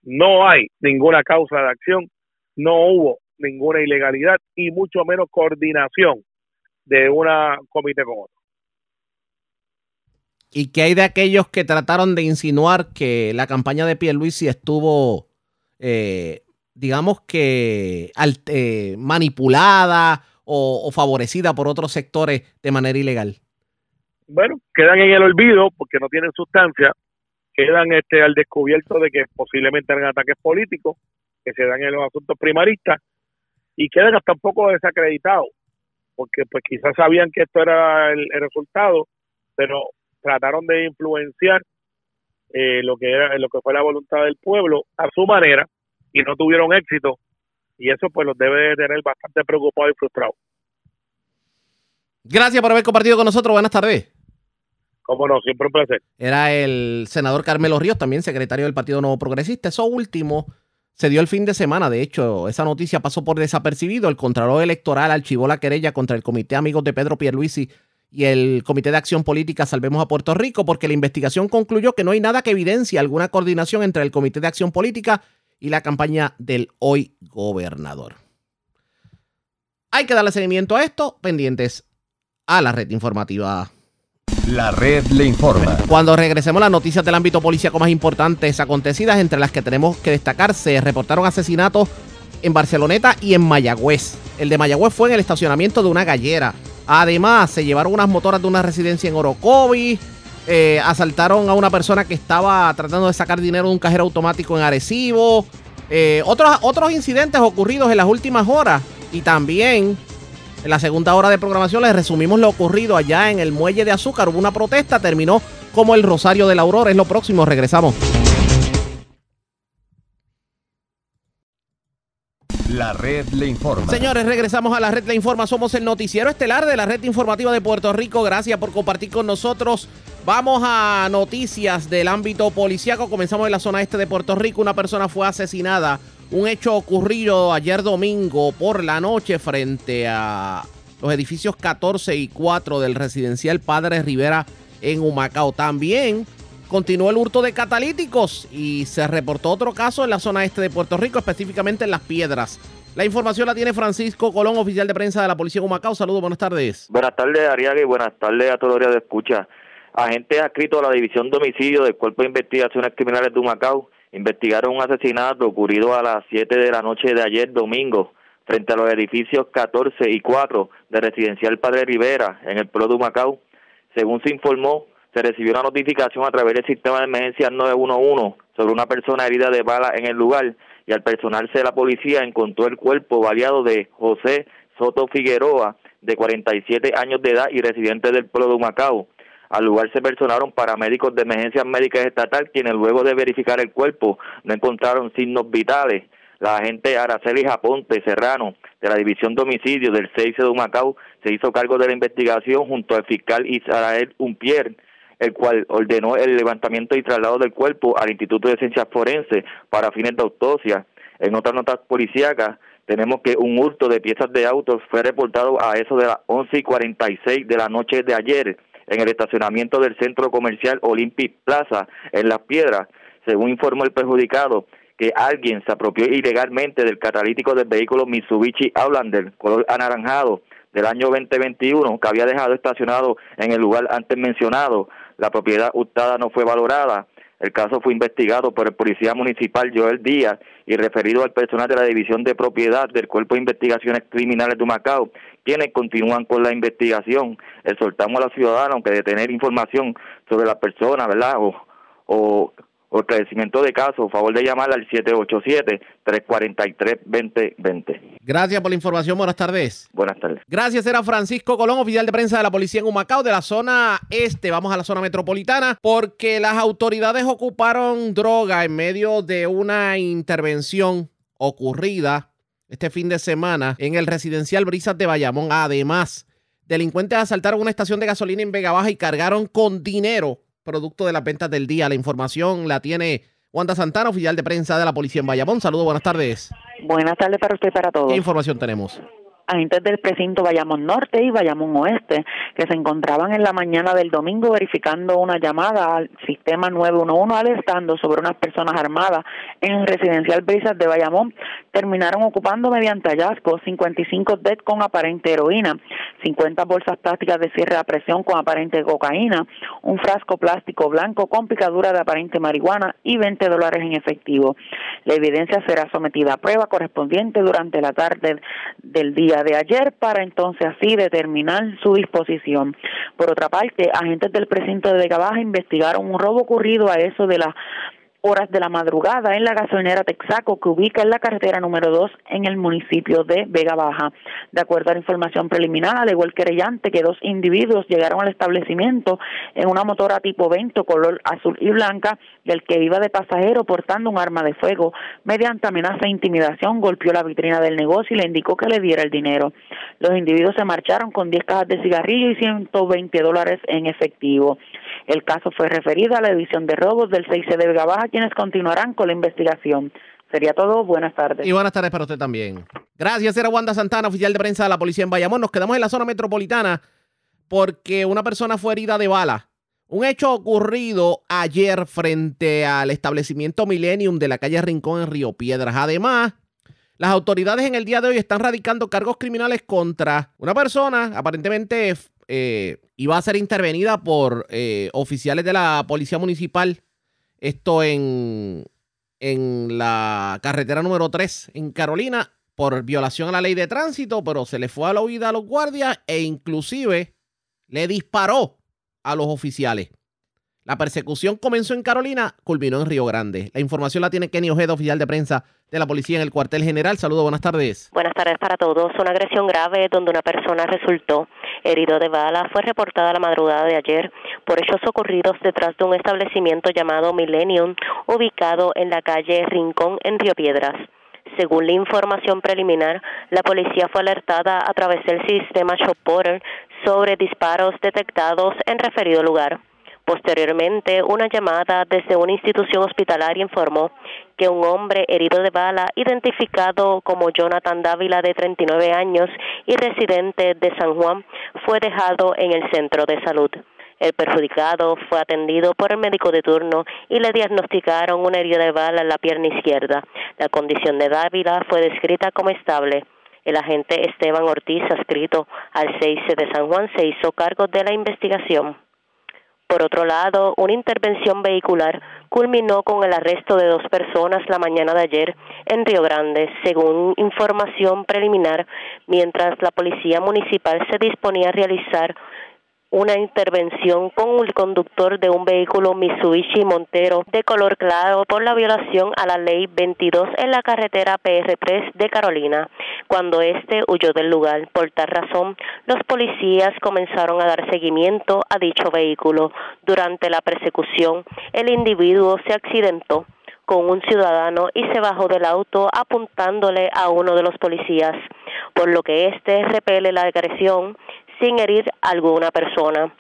no hay ninguna causa de acción, no hubo ninguna ilegalidad y mucho menos coordinación de una comité con otro. ¿Y qué hay de aquellos que trataron de insinuar que la campaña de Pierluisi estuvo, eh, digamos que eh, manipulada o, o, favorecida por otros sectores de manera ilegal? Bueno, quedan en el olvido porque no tienen sustancia, quedan este al descubierto de que posiblemente eran ataques políticos que se dan en los asuntos primaristas y quedan hasta un poco desacreditados, porque pues quizás sabían que esto era el, resultado, pero trataron de influenciar eh, lo que era lo que fue la voluntad del pueblo a su manera y no tuvieron éxito y eso pues los debe de tener bastante preocupados y frustrados. Gracias por haber compartido con nosotros. Buenas tardes. Cómo no, siempre un placer. Era el senador Carmelo Ríos, también secretario del Partido Nuevo Progresista. Eso último se dio el fin de semana. De hecho, esa noticia pasó por desapercibido. El Contralor Electoral archivó la querella contra el Comité Amigos de Pedro Pierluisi y el Comité de Acción Política Salvemos a Puerto Rico porque la investigación concluyó que no hay nada que evidencie alguna coordinación entre el Comité de Acción Política y la campaña del hoy gobernador. Hay que darle seguimiento a esto, pendientes a la red informativa la red le informa. Cuando regresemos las noticias del ámbito policíaco más importantes acontecidas, entre las que tenemos que destacar, se reportaron asesinatos en Barceloneta y en Mayagüez. El de Mayagüez fue en el estacionamiento de una gallera. Además, se llevaron unas motoras de una residencia en Orocovi. Eh, asaltaron a una persona que estaba tratando de sacar dinero de un cajero automático en Arecibo. Eh, otros, otros incidentes ocurridos en las últimas horas. Y también en la segunda hora de programación les resumimos lo ocurrido allá en el muelle de azúcar. Hubo una protesta, terminó como el Rosario de la Aurora. Es lo próximo, regresamos. La red le informa. Señores, regresamos a la red le informa. Somos el noticiero estelar de la red informativa de Puerto Rico. Gracias por compartir con nosotros. Vamos a noticias del ámbito policiaco. Comenzamos en la zona este de Puerto Rico. Una persona fue asesinada un hecho ocurrido ayer domingo por la noche frente a los edificios 14 y 4 del residencial Padre Rivera en Humacao. También continuó el hurto de catalíticos y se reportó otro caso en la zona este de Puerto Rico, específicamente en Las Piedras. La información la tiene Francisco Colón, oficial de prensa de la Policía de Humacao. Saludos, buenas tardes. Buenas tardes, Ariaga, y buenas tardes a todos los de escucha. Agentes adscritos a la División de del Cuerpo de Investigaciones Criminales de Humacao investigaron un asesinato ocurrido a las 7 de la noche de ayer, domingo, frente a los edificios 14 y 4 de Residencial Padre Rivera, en el pueblo de Humacao. Según se informó, se recibió una notificación a través del sistema de emergencia 911 sobre una persona herida de bala en el lugar y al personarse de la policía encontró el cuerpo baleado de José Soto Figueroa, de 47 años de edad y residente del pueblo de Humacao. Al lugar se personaron paramédicos de emergencias médicas estatal, quienes luego de verificar el cuerpo no encontraron signos vitales. La agente Araceli Japonte Serrano, de la División de Homicidios del 6 de Humacao, se hizo cargo de la investigación junto al fiscal Israel Umpier, el cual ordenó el levantamiento y traslado del cuerpo al Instituto de Ciencias Forenses para fines de autopsia. En otras notas policíacas, tenemos que un hurto de piezas de autos fue reportado a eso de las 11 y 46 de la noche de ayer en el estacionamiento del centro comercial Olympic Plaza en Las Piedras, según informó el perjudicado que alguien se apropió ilegalmente del catalítico del vehículo Mitsubishi Outlander color anaranjado del año 2021 que había dejado estacionado en el lugar antes mencionado. La propiedad hurtada no fue valorada. El caso fue investigado por el policía municipal Joel Díaz y referido al personal de la División de Propiedad del Cuerpo de Investigaciones Criminales de Macao, quienes continúan con la investigación. Exhortamos a los ciudadanos que de tener información sobre la persona, ¿verdad? O, o, o esclarecimiento de caso, favor de llamar al 787-343-2020. Gracias por la información, buenas tardes. Buenas tardes. Gracias, era Francisco Colón, oficial de prensa de la policía en Humacao, de la zona este. Vamos a la zona metropolitana, porque las autoridades ocuparon droga en medio de una intervención ocurrida este fin de semana en el residencial Brisas de Bayamón. Además, delincuentes asaltaron una estación de gasolina en Vega Baja y cargaron con dinero producto de las ventas del día. La información la tiene Wanda Santana, oficial de prensa de la policía en Bayamón. Saludos, buenas tardes. Buenas tardes para usted y para todos. ¿Qué información tenemos? Agentes del precinto Bayamón Norte y Bayamón Oeste, que se encontraban en la mañana del domingo verificando una llamada al sistema 911 alertando sobre unas personas armadas en el residencial Brisas de Bayamón, terminaron ocupando mediante hallazgos 55 DET con aparente heroína, 50 bolsas plásticas de cierre a presión con aparente cocaína, un frasco plástico blanco con picadura de aparente marihuana y 20 dólares en efectivo. La evidencia será sometida a prueba correspondiente durante la tarde del día de ayer para entonces así determinar su disposición. Por otra parte, agentes del precinto de Vega Baja investigaron un robo ocurrido a eso de la horas de la madrugada en la gasolinera Texaco que ubica en la carretera número 2 en el municipio de Vega Baja. De acuerdo a la información preliminar, alegó el querellante que dos individuos llegaron al establecimiento en una motora tipo Vento color azul y blanca y el que iba de pasajero portando un arma de fuego. Mediante amenaza e intimidación golpeó la vitrina del negocio y le indicó que le diera el dinero. Los individuos se marcharon con 10 cajas de cigarrillo y 120 dólares en efectivo. El caso fue referido a la división de robos del 6 de Vega quienes continuarán con la investigación. Sería todo. Buenas tardes. Y buenas tardes para usted también. Gracias, era Wanda Santana, oficial de prensa de la policía en Bayamón. Nos quedamos en la zona metropolitana porque una persona fue herida de bala. Un hecho ocurrido ayer frente al establecimiento Millennium de la calle Rincón en Río Piedras. Además, las autoridades en el día de hoy están radicando cargos criminales contra una persona aparentemente eh, iba a ser intervenida por eh, oficiales de la policía municipal esto en, en la carretera número 3 en Carolina por violación a la ley de tránsito, pero se le fue a la huida a los guardias e inclusive le disparó a los oficiales. La persecución comenzó en Carolina, culminó en Río Grande. La información la tiene Kenny Ojeda, oficial de prensa de la policía en el cuartel general. Saludos, buenas tardes. Buenas tardes para todos. Una agresión grave donde una persona resultó herido de bala fue reportada la madrugada de ayer por hechos ocurridos detrás de un establecimiento llamado Millennium, ubicado en la calle Rincón en Río Piedras. Según la información preliminar, la policía fue alertada a través del sistema Shopotter sobre disparos detectados en referido lugar. Posteriormente, una llamada desde una institución hospitalaria informó que un hombre herido de bala, identificado como Jonathan Dávila de 39 años y residente de San Juan, fue dejado en el centro de salud. El perjudicado fue atendido por el médico de turno y le diagnosticaron una herida de bala en la pierna izquierda. La condición de Dávila fue descrita como estable. El agente Esteban Ortiz, adscrito al 6 de San Juan, se hizo cargo de la investigación. Por otro lado, una intervención vehicular culminó con el arresto de dos personas la mañana de ayer en Río Grande, según información preliminar, mientras la policía municipal se disponía a realizar una intervención con el conductor de un vehículo Mitsubishi Montero de color claro por la violación a la ley 22 en la carretera PR3 de Carolina. Cuando este huyó del lugar, por tal razón, los policías comenzaron a dar seguimiento a dicho vehículo. Durante la persecución, el individuo se accidentó con un ciudadano y se bajó del auto apuntándole a uno de los policías, por lo que éste repele la agresión sin herir a alguna persona.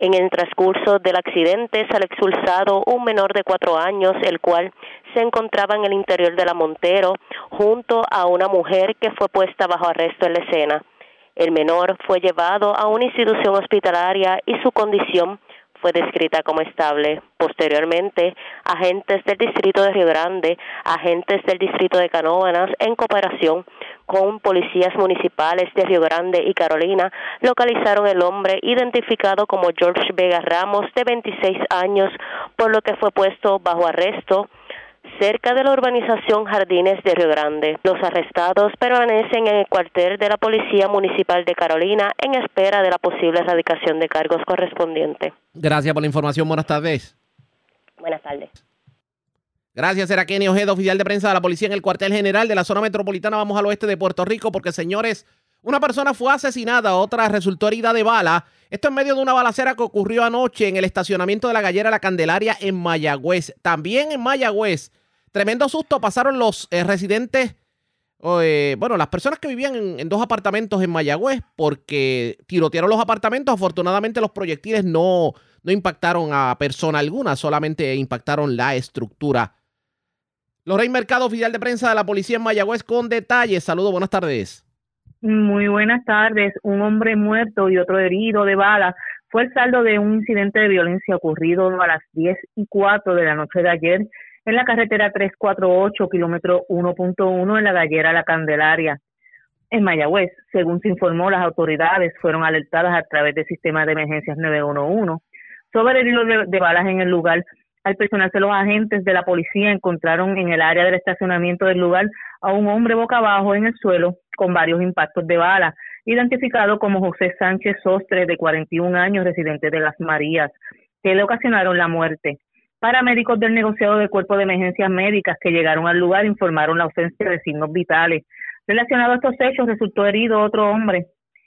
En el transcurso del accidente sale expulsado un menor de cuatro años, el cual se encontraba en el interior de la Montero junto a una mujer que fue puesta bajo arresto en la escena. El menor fue llevado a una institución hospitalaria y su condición fue descrita como estable. Posteriormente, agentes del distrito de Río Grande, agentes del distrito de Canóvanas, en cooperación con policías municipales de Río Grande y Carolina, localizaron el hombre identificado como George Vega Ramos, de 26 años, por lo que fue puesto bajo arresto cerca de la urbanización Jardines de Río Grande. Los arrestados permanecen en el cuartel de la Policía Municipal de Carolina en espera de la posible erradicación de cargos correspondientes. Gracias por la información. Buenas tardes. Buenas tardes. Gracias, era Kenny Ojeda, oficial de prensa de la policía en el cuartel general de la zona metropolitana. Vamos al oeste de Puerto Rico porque, señores, una persona fue asesinada, otra resultó herida de bala. Esto en medio de una balacera que ocurrió anoche en el estacionamiento de la gallera La Candelaria en Mayagüez. También en Mayagüez Tremendo susto pasaron los eh, residentes, eh, bueno, las personas que vivían en, dos apartamentos en Mayagüez porque tirotearon los apartamentos. Afortunadamente los proyectiles no, no impactaron a persona alguna, solamente impactaron la estructura. Lorraine Mercado, oficial de prensa de la policía en Mayagüez, con detalles. Saludos, buenas tardes. Muy buenas tardes. Un hombre muerto y otro herido de bala fue el saldo de un incidente de violencia ocurrido a las 10 y 4 de la noche de ayer en la carretera 348, kilómetro 1.1 en la gallera La Candelaria. En Mayagüez, según se informó, las autoridades fueron alertadas a través del sistema de emergencias 911 sobre el hilo de, balas en el lugar. Al personarse los agentes de la policía encontraron en el área del estacionamiento del lugar a un hombre boca abajo en el suelo con varios impactos de bala, identificado como José Sánchez Sostre, de 41 años, residente de Las Marías, que le ocasionaron la muerte. Paramédicos del negociado del Cuerpo de Emergencias Médicas que llegaron al lugar informaron la ausencia de signos vitales. Relacionado a estos hechos, resultó herido otro hombre,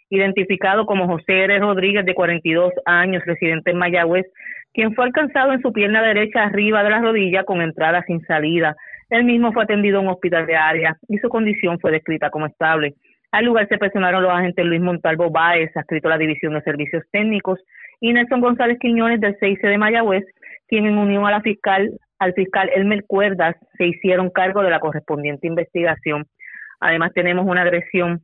identificado como José R. Rodríguez, de 42 años, residente en Mayagüez, quien fue alcanzado en su pierna derecha arriba de la rodilla con entrada sin salida. Él mismo fue atendido en un hospital de área y su condición fue descrita como estable. Al lugar se personaron los agentes Luis Montalvo Báez, adscrito a la División de Servicios Técnicos, y Nelson González Quiñones del 6 de Mayagüez, quien en unión a la fiscal, al fiscal Elmer Cuerdas, se hicieron cargo de la correspondiente investigación. Además tenemos una agresión,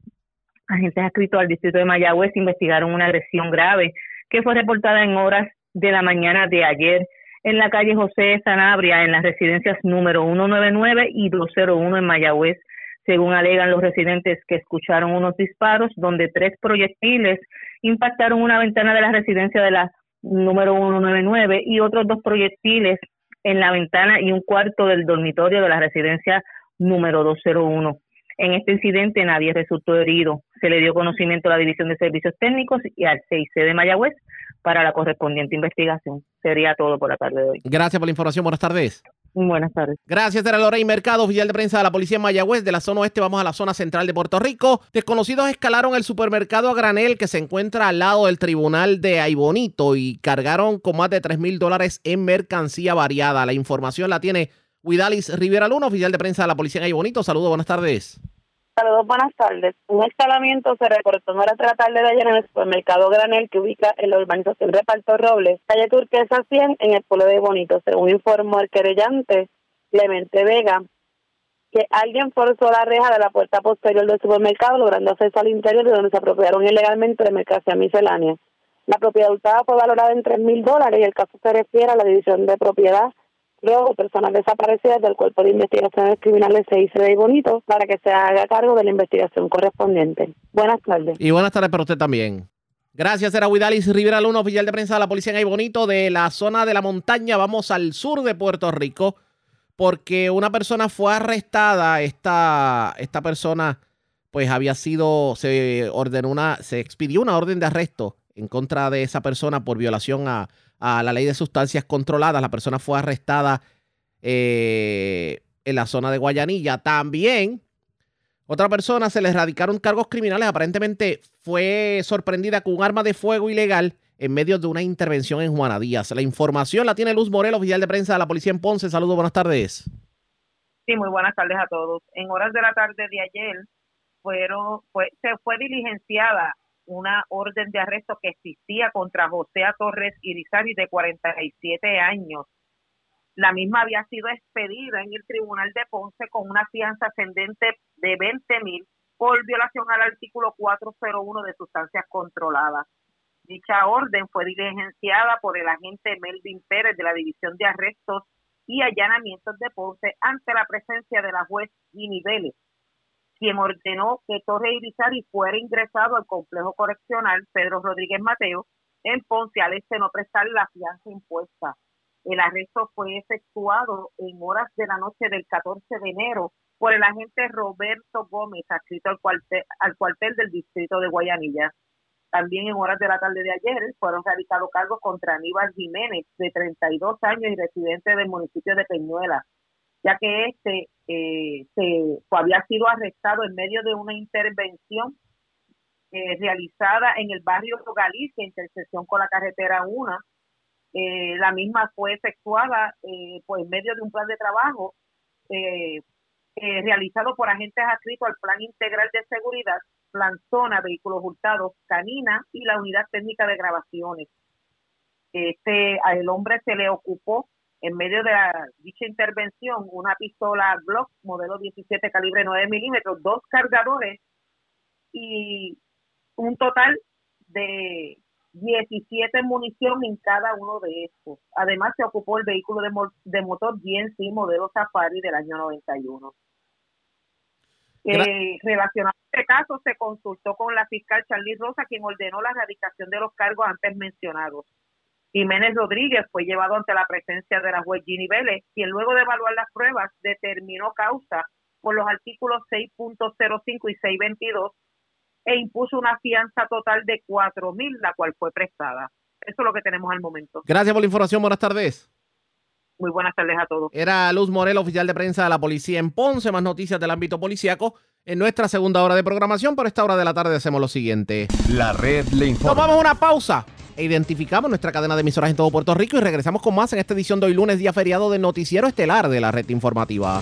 agentes adscritos al distrito de Mayagüez investigaron una agresión grave que fue reportada en horas de la mañana de ayer en la calle José Sanabria, en las residencias número 199 y 201 en Mayagüez, según alegan los residentes que escucharon unos disparos donde tres proyectiles impactaron una ventana de la residencia de la número 199 y otros dos proyectiles en la ventana y un cuarto del dormitorio de la residencia número 201. En este incidente nadie resultó herido. Se le dio conocimiento a la División de Servicios Técnicos y al CIC de Mayagüez para la correspondiente investigación. Sería todo por la tarde de hoy. Gracias por la información. Buenas tardes. Buenas tardes. Gracias, era Lorraine Mercado, oficial de prensa de la Policía en Mayagüez. De la zona oeste vamos a la zona central de Puerto Rico. Desconocidos escalaron el supermercado a granel que se encuentra al lado del tribunal de Aibonito y cargaron con más de 3 mil dólares en mercancía variada. La información la tiene Huidalis Rivera Luna, oficial de prensa de la Policía en Aibonito. Saludos, buenas tardes. Saludos, buenas tardes. Un escalamiento se reportó en hora de la tarde de ayer en el supermercado Granel que ubica en la urbanización Reparto Robles, calle Turquesa 100, en el pueblo de Bonito. Según informó el querellante Clemente Vega, que alguien forzó la reja de la puerta posterior del supermercado, logrando acceso al interior de donde se apropiaron ilegalmente de mercancía miscelánea. La propiedad hurtada fue valorada en tres mil dólares y el caso se refiere a la división de propiedad luego personas desaparecidas del Cuerpo de Investigaciones Criminales se y Bonito para que se haga cargo de la investigación correspondiente. Buenas tardes. Y buenas tardes para usted también. Gracias, era Huidalis Rivera Luna, oficial de prensa de la Policía en Bonito de la zona de la montaña. Vamos al sur de Puerto Rico porque una persona fue arrestada. Esta, esta persona pues había sido, se ordenó una, se expidió una orden de arresto en contra de esa persona por violación a, la ley de sustancias controladas. La persona fue arrestada eh, en la zona de Guayanilla. También otra persona se le erradicaron cargos criminales. Aparentemente fue sorprendida con un arma de fuego ilegal en medio de una intervención en Juana Díaz. La información la tiene Luz Morel, oficial de prensa de la policía en Ponce. Saludos, buenas tardes. Sí, muy buenas tardes a todos. En horas de la tarde de ayer fueron, fue, se fue diligenciada una orden de arresto que existía contra José Torres Irizarry de 47 años. La misma había sido expedida en el Tribunal de Ponce con una fianza ascendente de 20 mil por violación al artículo 401 de sustancias controladas. Dicha orden fue diligenciada por el agente Melvin Pérez de la División de Arrestos y Allanamientos de Ponce ante la presencia de la juez Ginny Vélez, quien ordenó que Torres Irizarry fuera ingresado al complejo correccional Pedro Rodríguez Mateo en Ponce al este no prestar la fianza impuesta. El arresto fue efectuado en horas de la noche del 14 de enero por el agente Roberto Gómez, adscrito al cuartel, al cuartel del distrito de Guayanilla. También en horas de la tarde de ayer fueron realizados cargos contra Aníbal Jiménez, de 32 años y residente del municipio de Peñuela, ya que este eh, se, había sido arrestado en medio de una intervención eh, realizada en el barrio Galicia, intersección con la carretera 1. Eh, la misma fue efectuada pues, en medio de un plan de trabajo realizado por agentes adscritos al Plan Integral de Seguridad, Plan Zona, Vehículos Hurtados, Canina y la Unidad Técnica de Grabaciones. Este, al hombre se le ocupó en medio de dicha intervención una pistola Glock modelo 17 calibre 9 milímetros, dos cargadores y un total de 17 munición en cada uno de estos. Además se ocupó el vehículo de, de motor GNC modelo Safari del año 91. Eh, relacionado a este caso, se consultó con la fiscal Charlie Rosa, quien ordenó la erradicación de los cargos antes mencionados. Jiménez Rodríguez fue llevado ante la presencia de la juez Ginny Vélez, quien luego de evaluar las pruebas determinó causa por los artículos 6.05 y 622 e impuso una fianza total de cuatro mil, la cual fue prestada. Eso es lo que tenemos al momento. Gracias por la información. Buenas tardes. Muy buenas tardes a todos. Era Luz Morel, oficial de prensa de la policía en Ponce. Más noticias del ámbito policíaco en nuestra segunda hora de programación. Por esta hora de la tarde hacemos lo siguiente. La red le informa. Tomamos una pausa e identificamos nuestra cadena de emisoras en todo Puerto Rico y regresamos con más en esta edición de hoy lunes, día feriado del noticiero estelar de la red informativa.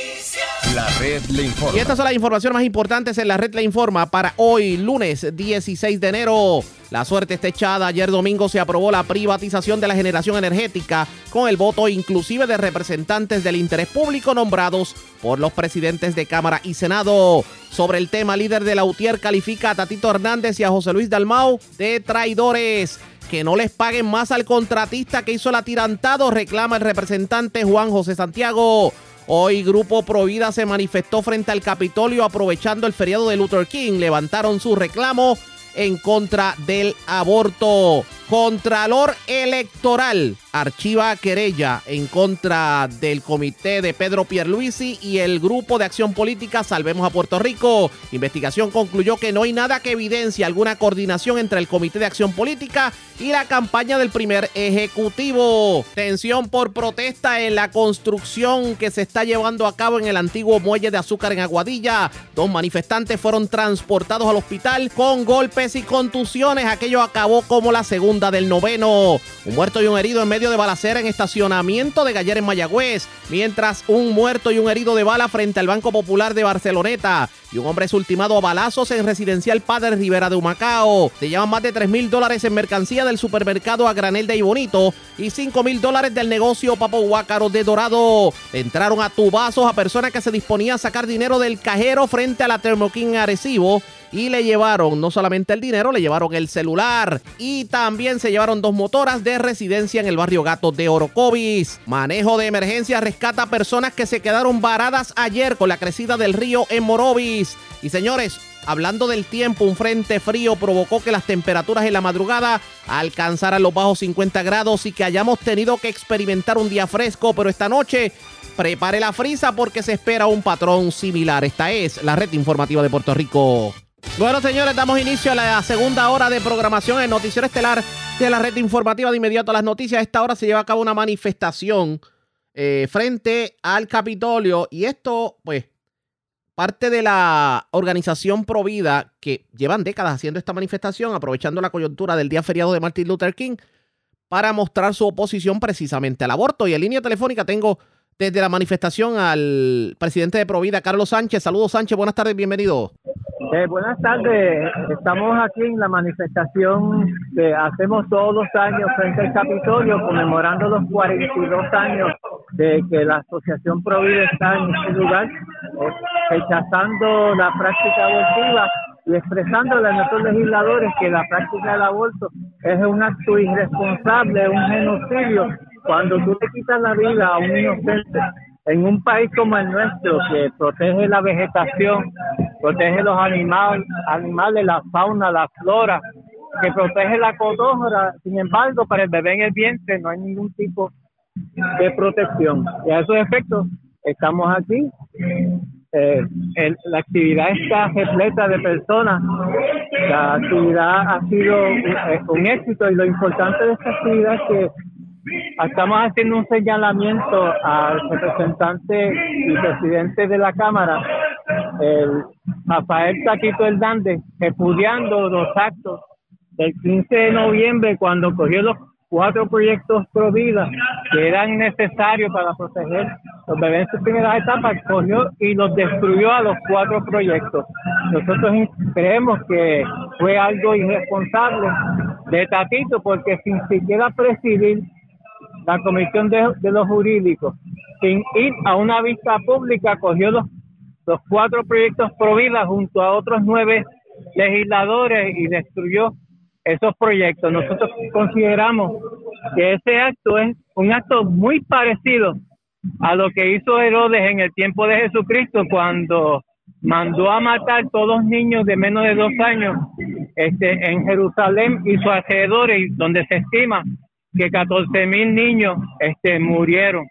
La red le informa. Y estas son las informaciones más importantes en la red le informa para hoy, lunes 16 de enero. La suerte está echada. Ayer domingo se aprobó la privatización de la generación energética con el voto inclusive de representantes del interés público nombrados por los presidentes de Cámara y Senado. Sobre el tema, líder de la UTIER califica a Tatito Hernández y a José Luis Dalmau de traidores que no les paguen más al contratista que hizo el atirantado, reclama el representante Juan José Santiago. Hoy Grupo Provida se manifestó frente al Capitolio aprovechando el feriado de Luther King. Levantaron su reclamo en contra del aborto. Contralor Electoral archiva querella en contra del comité de Pedro Pierluisi y el grupo de acción política Salvemos a Puerto Rico. Investigación concluyó que no hay nada que evidencia alguna coordinación entre el comité de acción política y la campaña del primer ejecutivo. Tensión por protesta en la construcción que se está llevando a cabo en el antiguo muelle de azúcar en Aguadilla. Dos manifestantes fueron transportados al hospital con golpes y contusiones. Aquello acabó como la segunda del noveno. Un muerto y un herido en medio de balacera en estacionamiento de Galler en Mayagüez, mientras un muerto y un herido de bala frente al Banco Popular de Barceloneta y un hombre es ultimado a balazos en residencial Padre Rivera de Humacao. Se llevan más de 3 mil dólares en mercancía del supermercado a granel de Ibonito y 5 mil dólares del negocio Papo Huácaro de Dorado. entraron a tubazos a personas que se disponían a sacar dinero del cajero frente a la Thermokin Arecibo y le llevaron no solamente el dinero, le llevaron el celular y también se llevaron dos motoras de residencia en el barrio Gato de Orocovis. Manejo de emergencia rescata personas que se quedaron varadas ayer con la crecida del río en Morovis. Y señores, hablando del tiempo, un frente frío provocó que las temperaturas en la madrugada alcanzaran los bajos 50 grados y que hayamos tenido que experimentar un día fresco, pero esta noche prepare la frisa porque se espera un patrón similar. Esta es la red informativa de Puerto Rico. Bueno, señores, damos inicio a la segunda hora de programación en Noticiero Estelar de la red informativa de inmediato a las noticias. A esta hora se lleva a cabo una manifestación eh, frente al Capitolio y esto, pues, parte de la organización Provida que llevan décadas haciendo esta manifestación, aprovechando la coyuntura del día feriado de Martin Luther King para mostrar su oposición precisamente al aborto. Y en línea telefónica tengo desde la manifestación al presidente de Provida, Carlos Sánchez. Saludos, Sánchez. Buenas tardes, bienvenido. Eh, buenas tardes. Estamos aquí en la manifestación que hacemos todos los años frente al Capitolio, conmemorando los 42 años de que la Asociación Provida está en este lugar, eh, rechazando la práctica abortiva y expresándole a nuestros legisladores que la práctica del aborto es un acto irresponsable, un genocidio, cuando tú le quitas la vida a un inocente en un país como el nuestro que protege la vegetación, protege los animales, animales, la fauna, la flora, que protege la cotógora, sin embargo, para el bebé en el vientre no hay ningún tipo de protección. Y a esos efectos estamos aquí. Eh, la actividad está repleta de personas. La actividad ha sido un éxito y lo importante de esta actividad es que Estamos haciendo un señalamiento al representante y presidente de la Cámara, el Rafael Taquito Hernández, estudiando los actos del 15 de noviembre cuando cogió los cuatro proyectos pro vida que eran necesarios para proteger los bebés en sus primeras etapas, cogió y los destruyó a los cuatro proyectos. Nosotros creemos que fue algo irresponsable de Tatito porque sin siquiera presidir la Comisión de, los Jurídicos, sin ir a una vista pública, cogió los, los cuatro proyectos Provida junto a otros nueve legisladores y destruyó esos proyectos. Nosotros consideramos que ese acto es un acto muy parecido a lo que hizo Herodes en el tiempo de Jesucristo cuando mandó a matar todos los niños de menos de dos años este, en Jerusalén y sus alrededores, donde se estima que 14 mil niños este, murieron.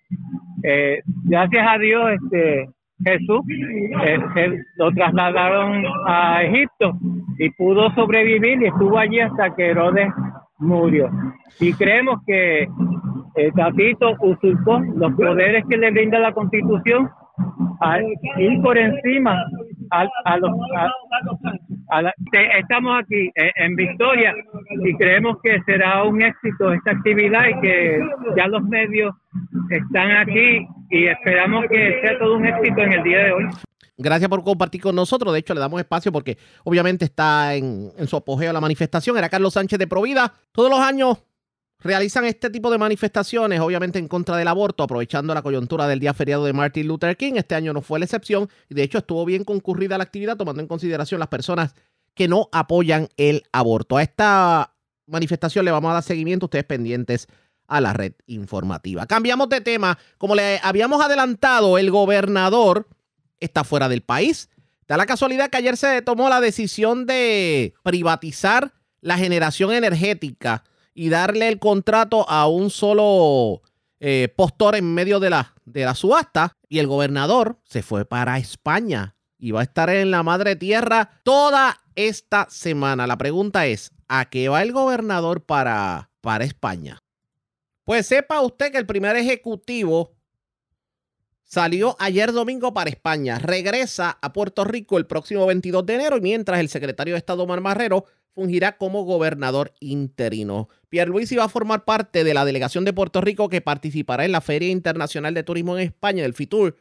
Eh, gracias a Dios, este, Jesús eh, lo trasladaron a Egipto y pudo sobrevivir y estuvo allí hasta que Herodes murió. Y creemos que eh, Tatito usurpó los poderes que le brinda la Constitución a ir por encima a, los estamos aquí en, Victoria y creemos que será un éxito esta actividad y que ya los medios están aquí y esperamos que sea todo un éxito en el día de hoy. Gracias por compartir con nosotros. De hecho, le damos espacio porque obviamente está en, en su apogeo la manifestación. Era Carlos Sánchez de Provida. Todos los años realizan este tipo de manifestaciones, obviamente en contra del aborto, aprovechando la coyuntura del día feriado de Martin Luther King. Este año no fue la excepción y de hecho estuvo bien concurrida la actividad, tomando en consideración las personas que no apoyan el aborto. A esta manifestación le vamos a dar seguimiento, ustedes pendientes a la red informativa. Cambiamos de tema. Como le habíamos adelantado, el gobernador está fuera del país. Da la casualidad que ayer se tomó la decisión de privatizar la generación energética y darle el contrato a un solo eh, postor en medio de la, de la subasta. Y el gobernador se fue para España y va a estar en la madre tierra toda esta semana. La pregunta es, ¿a qué va el gobernador para, para España? Pues sepa usted que el primer ejecutivo salió ayer domingo para España. Regresa a Puerto Rico el próximo 22 de enero y mientras el secretario de Estado Omar Marrero fungirá como gobernador interino. Pierre Luis va a formar parte de la delegación de Puerto Rico que participará en la Feria Internacional de Turismo en España, el FITUR.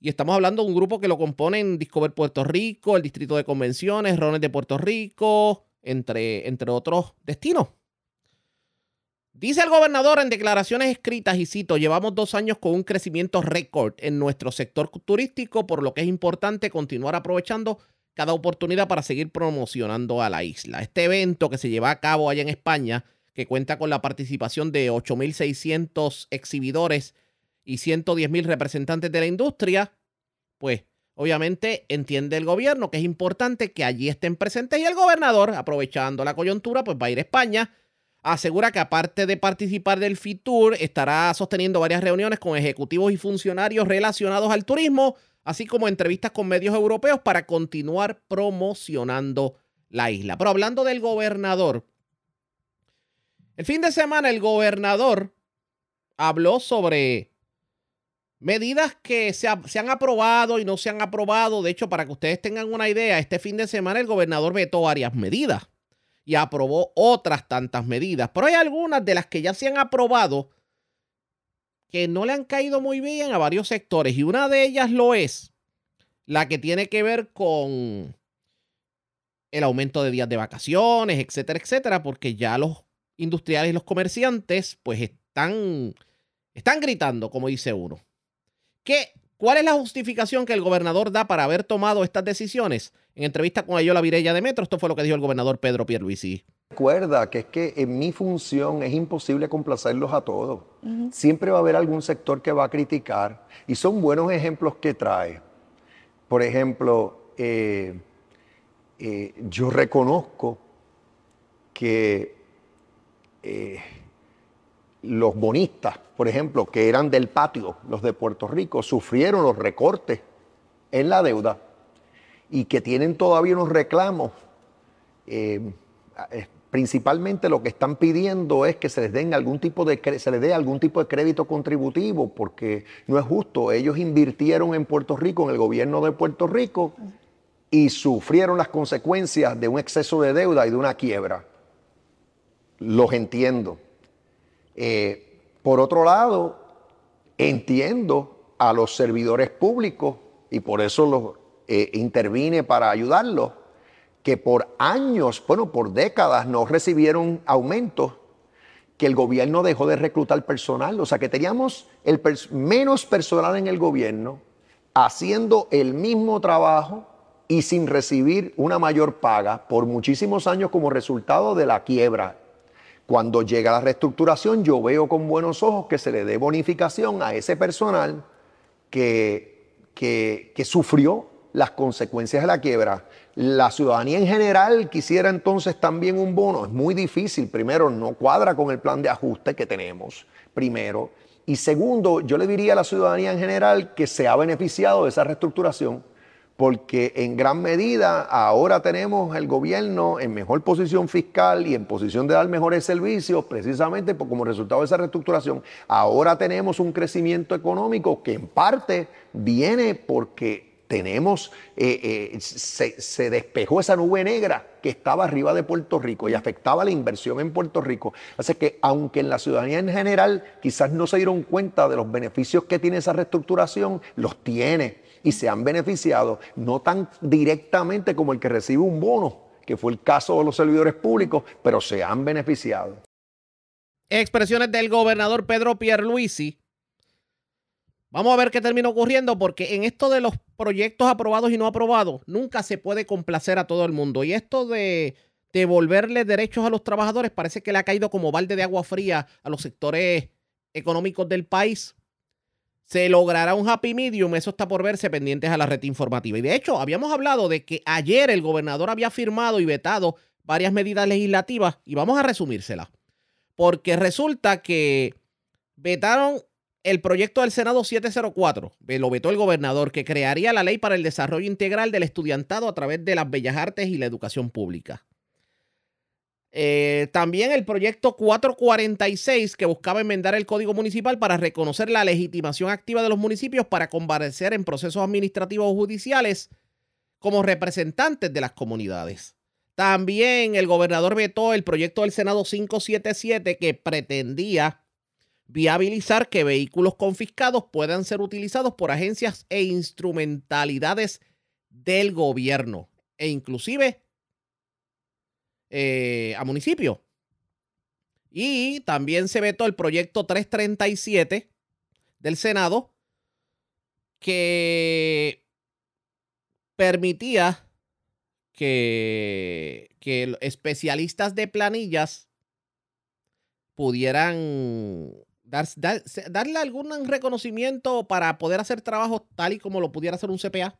Y estamos hablando de un grupo que lo componen Discover Puerto Rico, el Distrito de Convenciones, Rones de Puerto Rico, entre, entre otros destinos. Dice el gobernador en declaraciones escritas, y cito, llevamos dos años con un crecimiento récord en nuestro sector turístico, por lo que es importante continuar aprovechando cada oportunidad para seguir promocionando a la isla. Este evento que se lleva a cabo allá en España, que cuenta con la participación de 8.600 exhibidores y 110.000 representantes de la industria, pues obviamente entiende el gobierno que es importante que allí estén presentes y el gobernador, aprovechando la coyuntura, pues va a ir a España asegura que aparte de participar del FITUR, estará sosteniendo varias reuniones con ejecutivos y funcionarios relacionados al turismo, así como entrevistas con medios europeos para continuar promocionando la isla. Pero hablando del gobernador, el fin de semana el gobernador habló sobre medidas que se, han aprobado y no se han aprobado. De hecho, para que ustedes tengan una idea, este fin de semana el gobernador vetó varias medidas y aprobó otras tantas medidas. Pero hay algunas de las que ya se han aprobado que no le han caído muy bien a varios sectores y una de ellas lo es la que tiene que ver con el aumento de días de vacaciones, etcétera, etcétera, porque ya los industriales y los comerciantes pues están, están gritando, como dice uno. ¿Qué, ¿Cuál es la justificación que el gobernador da para haber tomado estas decisiones? En entrevista con Ayola Virella de Metro, esto fue lo que dijo el gobernador Pedro Pierluisi. Recuerda que es que en mi función es imposible complacerlos a todos. Siempre va a haber algún sector que va a criticar y son buenos ejemplos que trae. Por ejemplo, eh, eh, yo reconozco que eh, los bonistas, por ejemplo, que eran del patio, los de Puerto Rico, sufrieron los recortes en la deuda y que tienen todavía unos reclamos. Principalmente lo que están pidiendo es que se les den algún tipo de se les dé algún tipo de crédito contributivo porque no es justo. Ellos invirtieron en Puerto Rico, en el gobierno de Puerto Rico y sufrieron las consecuencias de un exceso de deuda y de una quiebra. Los entiendo. Eh, por otro lado, entiendo a los servidores públicos y por eso los eh, intervine para ayudarlos, que por años, bueno, por décadas no recibieron aumentos, que el gobierno dejó de reclutar personal, o sea que teníamos el menos personal en el gobierno haciendo el mismo trabajo y sin recibir una mayor paga por muchísimos años como resultado de la quiebra cuando llega la reestructuración, yo veo con buenos ojos que se le dé bonificación a ese personal que, que, sufrió las consecuencias de la quiebra. La ciudadanía en general quisiera entonces también un bono. Es muy difícil. Primero, no cuadra con el plan de ajuste que tenemos. Primero. Y segundo, yo le diría a la ciudadanía en general que se ha beneficiado de esa reestructuración porque en gran medida ahora tenemos el gobierno en mejor posición fiscal y en posición de dar mejores servicios, precisamente como resultado de esa reestructuración. Ahora tenemos un crecimiento económico que en parte viene porque tenemos, eh, eh, se, despejó esa nube negra que estaba arriba de Puerto Rico y afectaba la inversión en Puerto Rico. Así que aunque en la ciudadanía en general quizás no se dieron cuenta de los beneficios que tiene esa reestructuración, los tiene y se han beneficiado, no tan directamente como el que recibe un bono, que fue el caso de los servidores públicos, pero se han beneficiado. Expresiones del gobernador Pedro Pierluisi. Vamos a ver qué termina ocurriendo porque en esto de los proyectos aprobados y no aprobados, nunca se puede complacer a todo el mundo. Y esto de devolverle derechos a los trabajadores parece que le ha caído como balde de agua fría a los sectores económicos del país ¿Se logrará un happy medium? Eso está por verse pendientes a la red informativa. Y de hecho, habíamos hablado de que ayer el gobernador había firmado y vetado varias medidas legislativas y vamos a resumírselas. porque resulta que vetaron el proyecto del Senado 704, lo vetó el gobernador, que crearía la ley para el desarrollo integral del estudiantado a través de las bellas artes y la educación pública. Eh, también el proyecto 446 que buscaba enmendar el código municipal para reconocer la legitimación activa de los municipios para comparecer en procesos administrativos o judiciales como representantes de las comunidades. También el gobernador vetó el proyecto del Senado 577 que pretendía viabilizar que vehículos confiscados puedan ser utilizados por agencias e instrumentalidades del gobierno e inclusive eh, a municipios. Y también se vetó el proyecto 337 del Senado que permitía que, que especialistas de planillas pudieran darle algún reconocimiento para poder hacer trabajo tal y como lo pudiera hacer un CPA.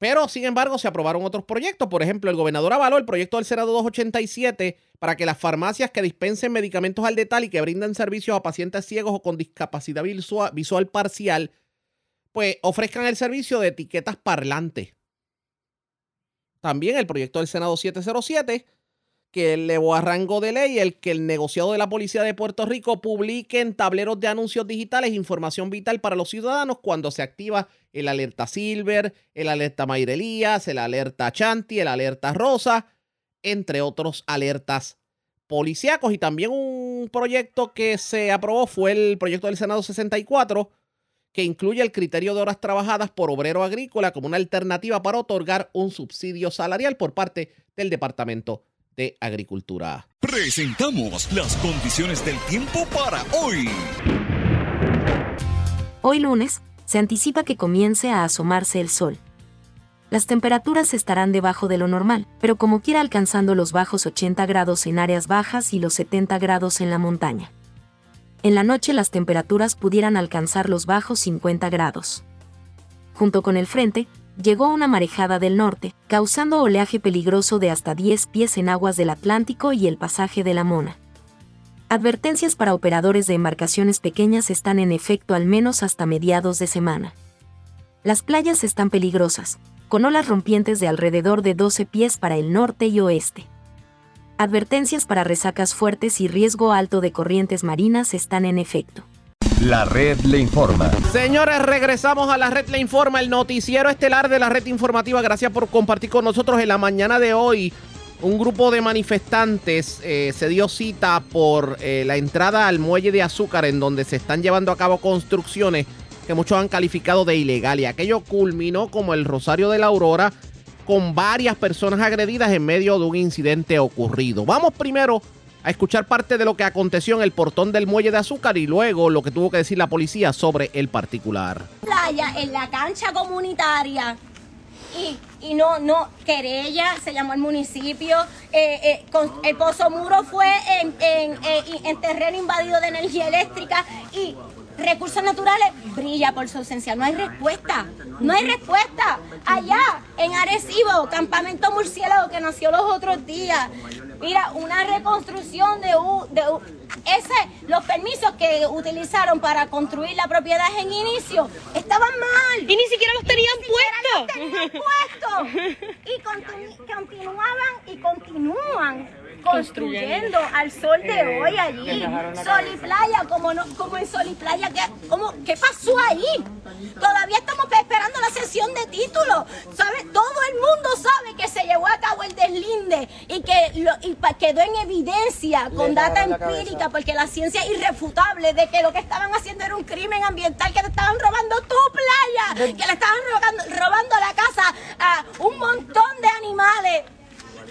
Pero, sin embargo, se aprobaron otros proyectos. Por ejemplo, el gobernador avaló el proyecto del Senado 287 para que las farmacias que dispensen medicamentos al detalle y que brinden servicios a pacientes ciegos o con discapacidad visual, visual parcial, pues ofrezcan el servicio de etiquetas parlantes. También el proyecto del Senado 707 que elevó a rango de ley el que el negociado de la Policía de Puerto Rico publique en tableros de anuncios digitales información vital para los ciudadanos cuando se activa el alerta Silver, el alerta Mayrelías, el alerta Chanti, el alerta Rosa, entre otros alertas policíacos. Y también un proyecto que se aprobó fue el proyecto del Senado 64, que incluye el criterio de horas trabajadas por obrero agrícola como una alternativa para otorgar un subsidio salarial por parte del Departamento de Agricultura. Presentamos las condiciones del tiempo para hoy. Hoy lunes, se anticipa que comience a asomarse el sol. Las temperaturas estarán debajo de lo normal, pero como quiera alcanzando los bajos 80 grados en áreas bajas y los 70 grados en la montaña. En la noche las temperaturas pudieran alcanzar los bajos 50 grados. Junto con el frente, llegó una marejada del norte, causando oleaje peligroso de hasta 10 pies en aguas del Atlántico y el pasaje de la Mona. Advertencias para operadores de embarcaciones pequeñas están en efecto al menos hasta mediados de semana. Las playas están peligrosas, con olas rompientes de alrededor de 12 pies para el norte y oeste. Advertencias para resacas fuertes y riesgo alto de corrientes marinas están en efecto. La red le informa. Señores, regresamos a la red le informa, el noticiero estelar de la red informativa. Gracias por compartir con nosotros en la mañana de hoy. Un grupo de manifestantes eh, se dio cita por eh, la entrada al muelle de azúcar en donde se están llevando a cabo construcciones que muchos han calificado de ilegal y aquello culminó como el Rosario de la Aurora con varias personas agredidas en medio de un incidente ocurrido. Vamos primero a escuchar parte de lo que aconteció en el portón del muelle de azúcar y luego lo que tuvo que decir la policía sobre el particular. Playa en la cancha comunitaria y, y no, no, querella, se llamó el municipio, eh, eh, el Pozo Muro fue en, en, eh, en terreno invadido de energía eléctrica y recursos naturales brilla por su ausencia. No hay respuesta. No hay respuesta. Allá, en Arecibo, campamento murciélago que nació los otros días. Mira, una reconstrucción de, de ese, los permisos que utilizaron para construir la propiedad en inicio estaban mal. Y ni siquiera los tenían puestos. y continuaban y continúan construyendo al sol de eh, hoy allí. Sol y playa, como, no, como en Sol y playa, ¿qué, como, ¿qué pasó ahí? Todavía estamos esperando la sesión de títulos. ¿Sabe? Todo el mundo sabe que se llevó a cabo el deslinde y que lo, y quedó en evidencia con data empírica, porque la ciencia es irrefutable de que lo que estaban haciendo era un crimen ambiental, que le estaban robando tu playa, que le estaban robando, robando la casa a un montón de animales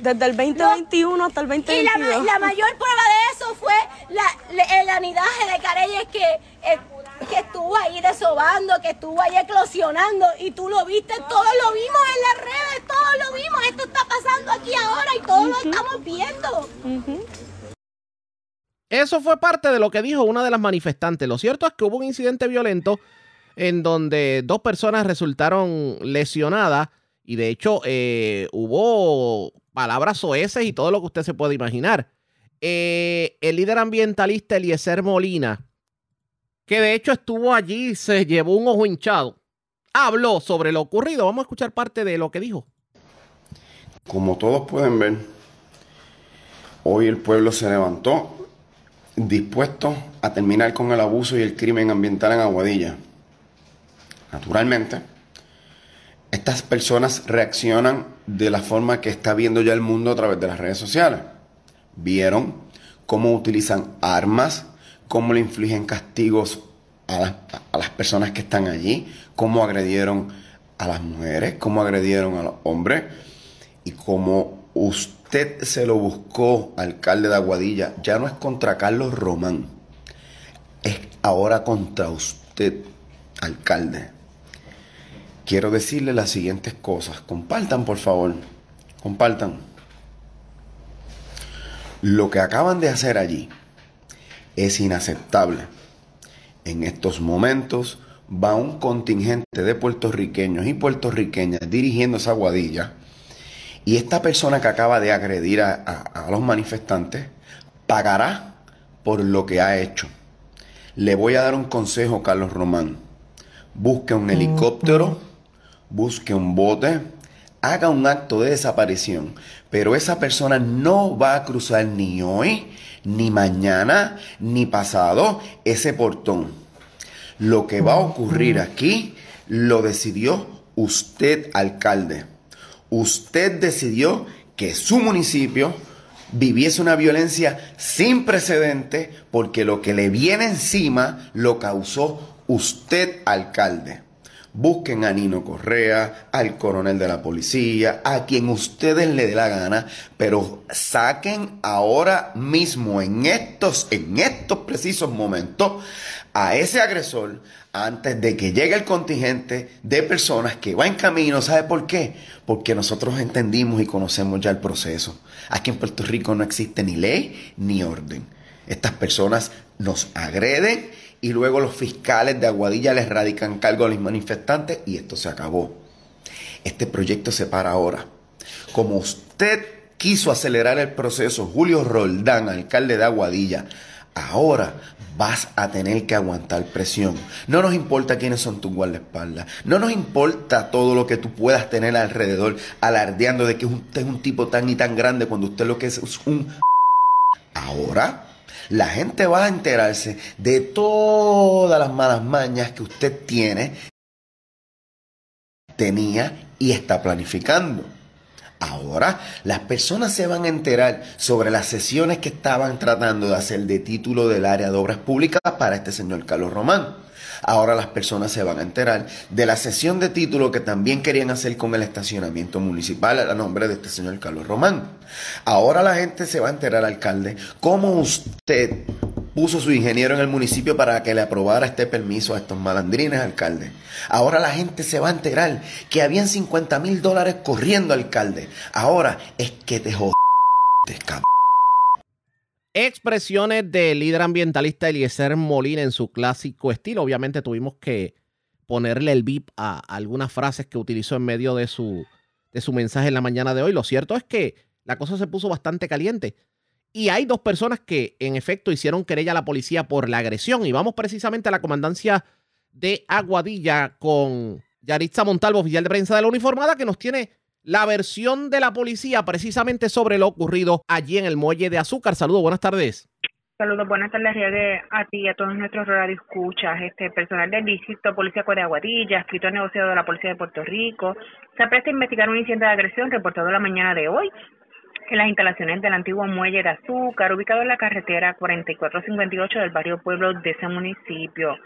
desde el 2021 hasta el 2022. Y la, mayor prueba de eso fue la, el anidaje de Careyes que, eh, que estuvo ahí desobando, que estuvo ahí eclosionando y tú lo viste, todos lo vimos en las redes, todos lo vimos, esto está pasando aquí ahora y todos lo estamos viendo. Eso fue parte de lo que dijo una de las manifestantes. Lo cierto es que hubo un incidente violento en donde dos personas resultaron lesionadas y de hecho eh, hubo palabras soeces y todo lo que usted se puede imaginar. Eh, el líder ambientalista Eliezer Molina, que de hecho estuvo allí, se llevó un ojo hinchado, habló sobre lo ocurrido. Vamos a escuchar parte de lo que dijo. Como todos pueden ver, hoy el pueblo se levantó dispuesto a terminar con el abuso y el crimen ambiental en Aguadilla. Naturalmente, estas personas reaccionan de la forma que está viendo ya el mundo a través de las redes sociales. Vieron cómo utilizan armas, cómo le infligen castigos a, las personas que están allí, cómo agredieron a las mujeres, cómo agredieron a los hombres y cómo usted se lo buscó, alcalde de Aguadilla, ya no es contra Carlos Román, es ahora contra usted, alcalde quiero decirle las siguientes cosas. Compartan, por favor. Compartan. Lo que acaban de hacer allí es inaceptable. En estos momentos va un contingente de puertorriqueños y puertorriqueñas dirigiéndose a Guadilla. Y esta persona que acaba de agredir a, a los manifestantes pagará por lo que ha hecho. Le voy a dar un consejo, Carlos Román. Busque un helicóptero busque un bote, haga un acto de desaparición, pero esa persona no va a cruzar ni hoy, ni mañana, ni pasado ese portón. Lo que va a ocurrir aquí lo decidió usted, alcalde. Usted decidió que su municipio viviese una violencia sin precedente porque lo que le viene encima lo causó usted, alcalde. Busquen a Nino Correa, al coronel de la policía, a quien ustedes le dé la gana, pero saquen ahora mismo, en estos, en estos precisos momentos, a ese agresor antes de que llegue el contingente de personas que va en camino. ¿Sabe por qué? Porque nosotros entendimos y conocemos ya el proceso. Aquí en Puerto Rico no existe ni ley ni orden. Estas personas nos agreden y luego los fiscales de Aguadilla les radican cargo a los manifestantes y esto se acabó. Este proyecto se para ahora. Como usted quiso acelerar el proceso, Julio Roldán, alcalde de Aguadilla, ahora vas a tener que aguantar presión. No nos importa quiénes son tus guardaespaldas. No nos importa todo lo que tú puedas tener alrededor, alardeando de que usted es un tipo tan y tan grande cuando usted lo que es es un... Ahora la gente va a enterarse de todas las malas mañas que usted tiene, tenía y está planificando. Ahora las personas se van a enterar sobre las sesiones que estaban tratando de hacer de título del área de obras públicas para este señor Carlos Román. Ahora las personas se van a enterar de la sesión de título que también querían hacer con el estacionamiento municipal a nombre de este señor Carlos Román. Ahora la gente se va a enterar, alcalde, cómo usted puso su ingeniero en el municipio para que le aprobara este permiso a estos malandrines, alcalde. Ahora la gente se va a enterar que habían 50 mil dólares corriendo, alcalde. Ahora es que te jodas, cabrón expresiones del líder ambientalista Eliezer Molina en su clásico estilo. Obviamente tuvimos que ponerle el bip a algunas frases que utilizó en medio de su, de su mensaje en la mañana de hoy. Lo cierto es que la cosa se puso bastante caliente. Y hay dos personas que en efecto hicieron querella a la policía por la agresión. Y vamos precisamente a la comandancia de Aguadilla con Yaritza Montalvo, oficial de prensa de la uniformada, que nos tiene la versión de la policía precisamente sobre lo ocurrido allí en el muelle de Azúcar. Saludos, buenas tardes. Saludos, buenas tardes a ti y a todos nuestros escuchas. Este personal del Distrito Policía de Aguadilla, escritor negociado de la Policía de Puerto Rico, se apresta a investigar un incidente de agresión reportado la mañana de hoy en las instalaciones del antiguo muelle de azúcar, ubicado en la carretera 4458 del barrio Pueblo de ese municipio.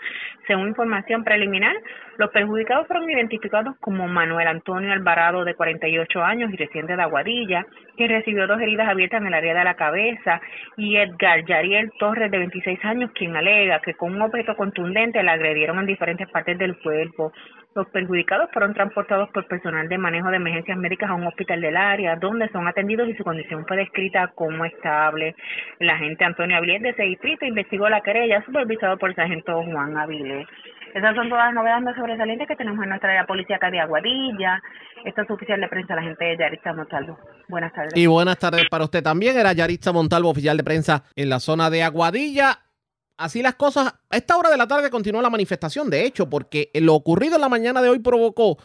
Según información preliminar, los perjudicados fueron identificados como Manuel Antonio Alvarado, de 48 años y residente de Aguadilla, que recibió dos heridas abiertas en el área de la cabeza, y Edgar Yariel Torres, de 26 años, quien alega que con un objeto contundente le agredieron en diferentes partes del cuerpo. Los perjudicados fueron transportados por personal de manejo de emergencias médicas a un hospital del área, donde son atendidos y su condición fue descrita como estable. El agente Antonio Avilés de ese distrito investigó la querella, supervisado por el sargento Juan Avilés. Esas son todas las novedades sobresalientes que tenemos en nuestra área policía acá de Aguadilla. Esto es oficial de prensa, la gente de Yaritza Montalvo. Buenas tardes. Y buenas tardes para usted también. Era Yaritza Montalvo, oficial de prensa en la zona de Aguadilla. Así las cosas. A esta hora de la tarde continúa la manifestación, de hecho, porque lo ocurrido en la mañana de hoy provocó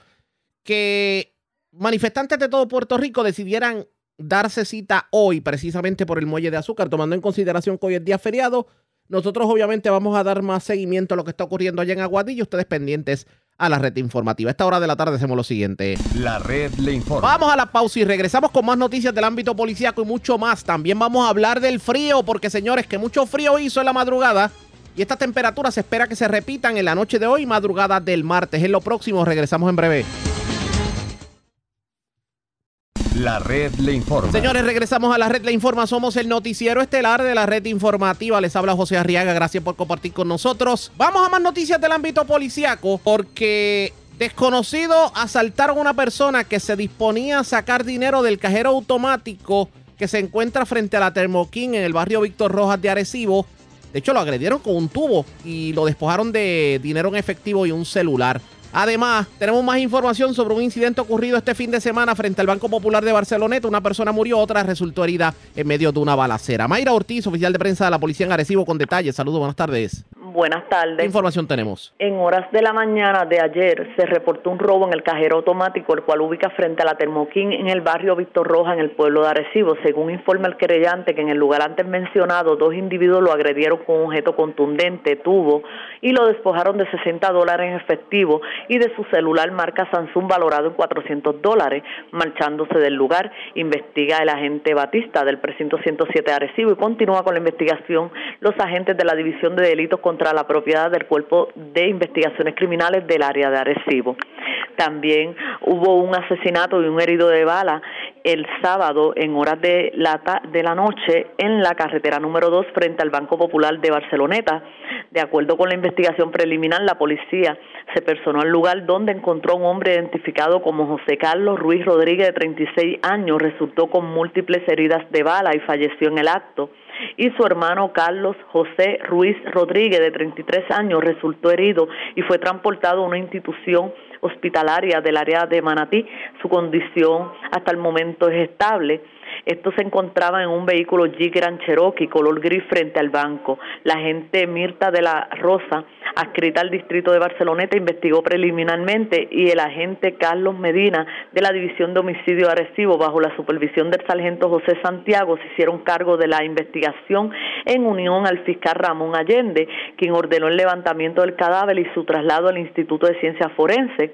que manifestantes de todo Puerto Rico decidieran darse cita hoy, precisamente por el muelle de azúcar, tomando en consideración que hoy es día feriado. Nosotros obviamente vamos a dar más seguimiento a lo que está ocurriendo allá en Aguadilla. Ustedes pendientes a la red informativa. A esta hora de la tarde hacemos lo siguiente. La red le informa. Vamos a la pausa y regresamos con más noticias del ámbito policíaco y mucho más. También vamos a hablar del frío, porque señores, que mucho frío hizo en la madrugada. Y estas temperaturas se espera que se repitan en la noche de hoy madrugada del martes. En lo próximo, regresamos en breve. La red le informa. Señores, regresamos a la red le informa. Somos el noticiero estelar de la red informativa. Les habla José Arriaga. Gracias por compartir con nosotros. Vamos a más noticias del ámbito policíaco porque desconocidos asaltaron a una persona que se disponía a sacar dinero del cajero automático que se encuentra frente a la Termoquín en el barrio Víctor Rojas de Arecibo. De hecho, lo agredieron con un tubo y lo despojaron de dinero en efectivo y un celular. Además, tenemos más información sobre un incidente ocurrido este fin de semana frente al Banco Popular de Barceloneta. Una persona murió, otra resultó herida en medio de una balacera. Mayra Ortiz, oficial de prensa de la Policía en Arecibo, con detalles. Saludos, buenas tardes. Buenas tardes. ¿Qué información tenemos? En horas de la mañana de ayer se reportó un robo en el cajero automático, el cual ubica frente a la Termoquín en el barrio Víctor Roja, en el pueblo de Arecibo. Según informa el querellante, que en el lugar antes mencionado, dos individuos lo agredieron con un objeto contundente, tubo, y lo despojaron de 60 dólares en efectivo y de su celular marca Samsung valorado en 400 dólares. Marchándose del lugar, investiga el agente Batista del precinto 107 de Arecibo y continúa con la investigación los agentes de la División de Delitos contra la Propiedad del Cuerpo de Investigaciones Criminales del área de Arecibo. También hubo un asesinato y un herido de bala el sábado en horas de la, de la noche en la carretera número 2 frente al Banco Popular de Barceloneta. De acuerdo con la investigación preliminar, la policía se personó al lugar donde encontró un hombre identificado como José Carlos Ruiz Rodríguez de 36 años, resultó con múltiples heridas de bala y falleció en el acto y su hermano Carlos José Ruiz Rodríguez, de 33 años, resultó herido y fue transportado a una institución hospitalaria del área de Manatí. Su condición hasta el momento es estable. Esto se encontraba en un vehículo Jeep Grand Cherokee color gris frente al banco. La agente Mirta de la Rosa, adscrita al distrito de Barceloneta, investigó preliminarmente y el agente Carlos Medina de la División de Homicidio Arecibo, bajo la supervisión del sargento José Santiago, se hicieron cargo de la investigación en unión al fiscal Ramón Allende, quien ordenó el levantamiento del cadáver y su traslado al Instituto de Ciencias Forenses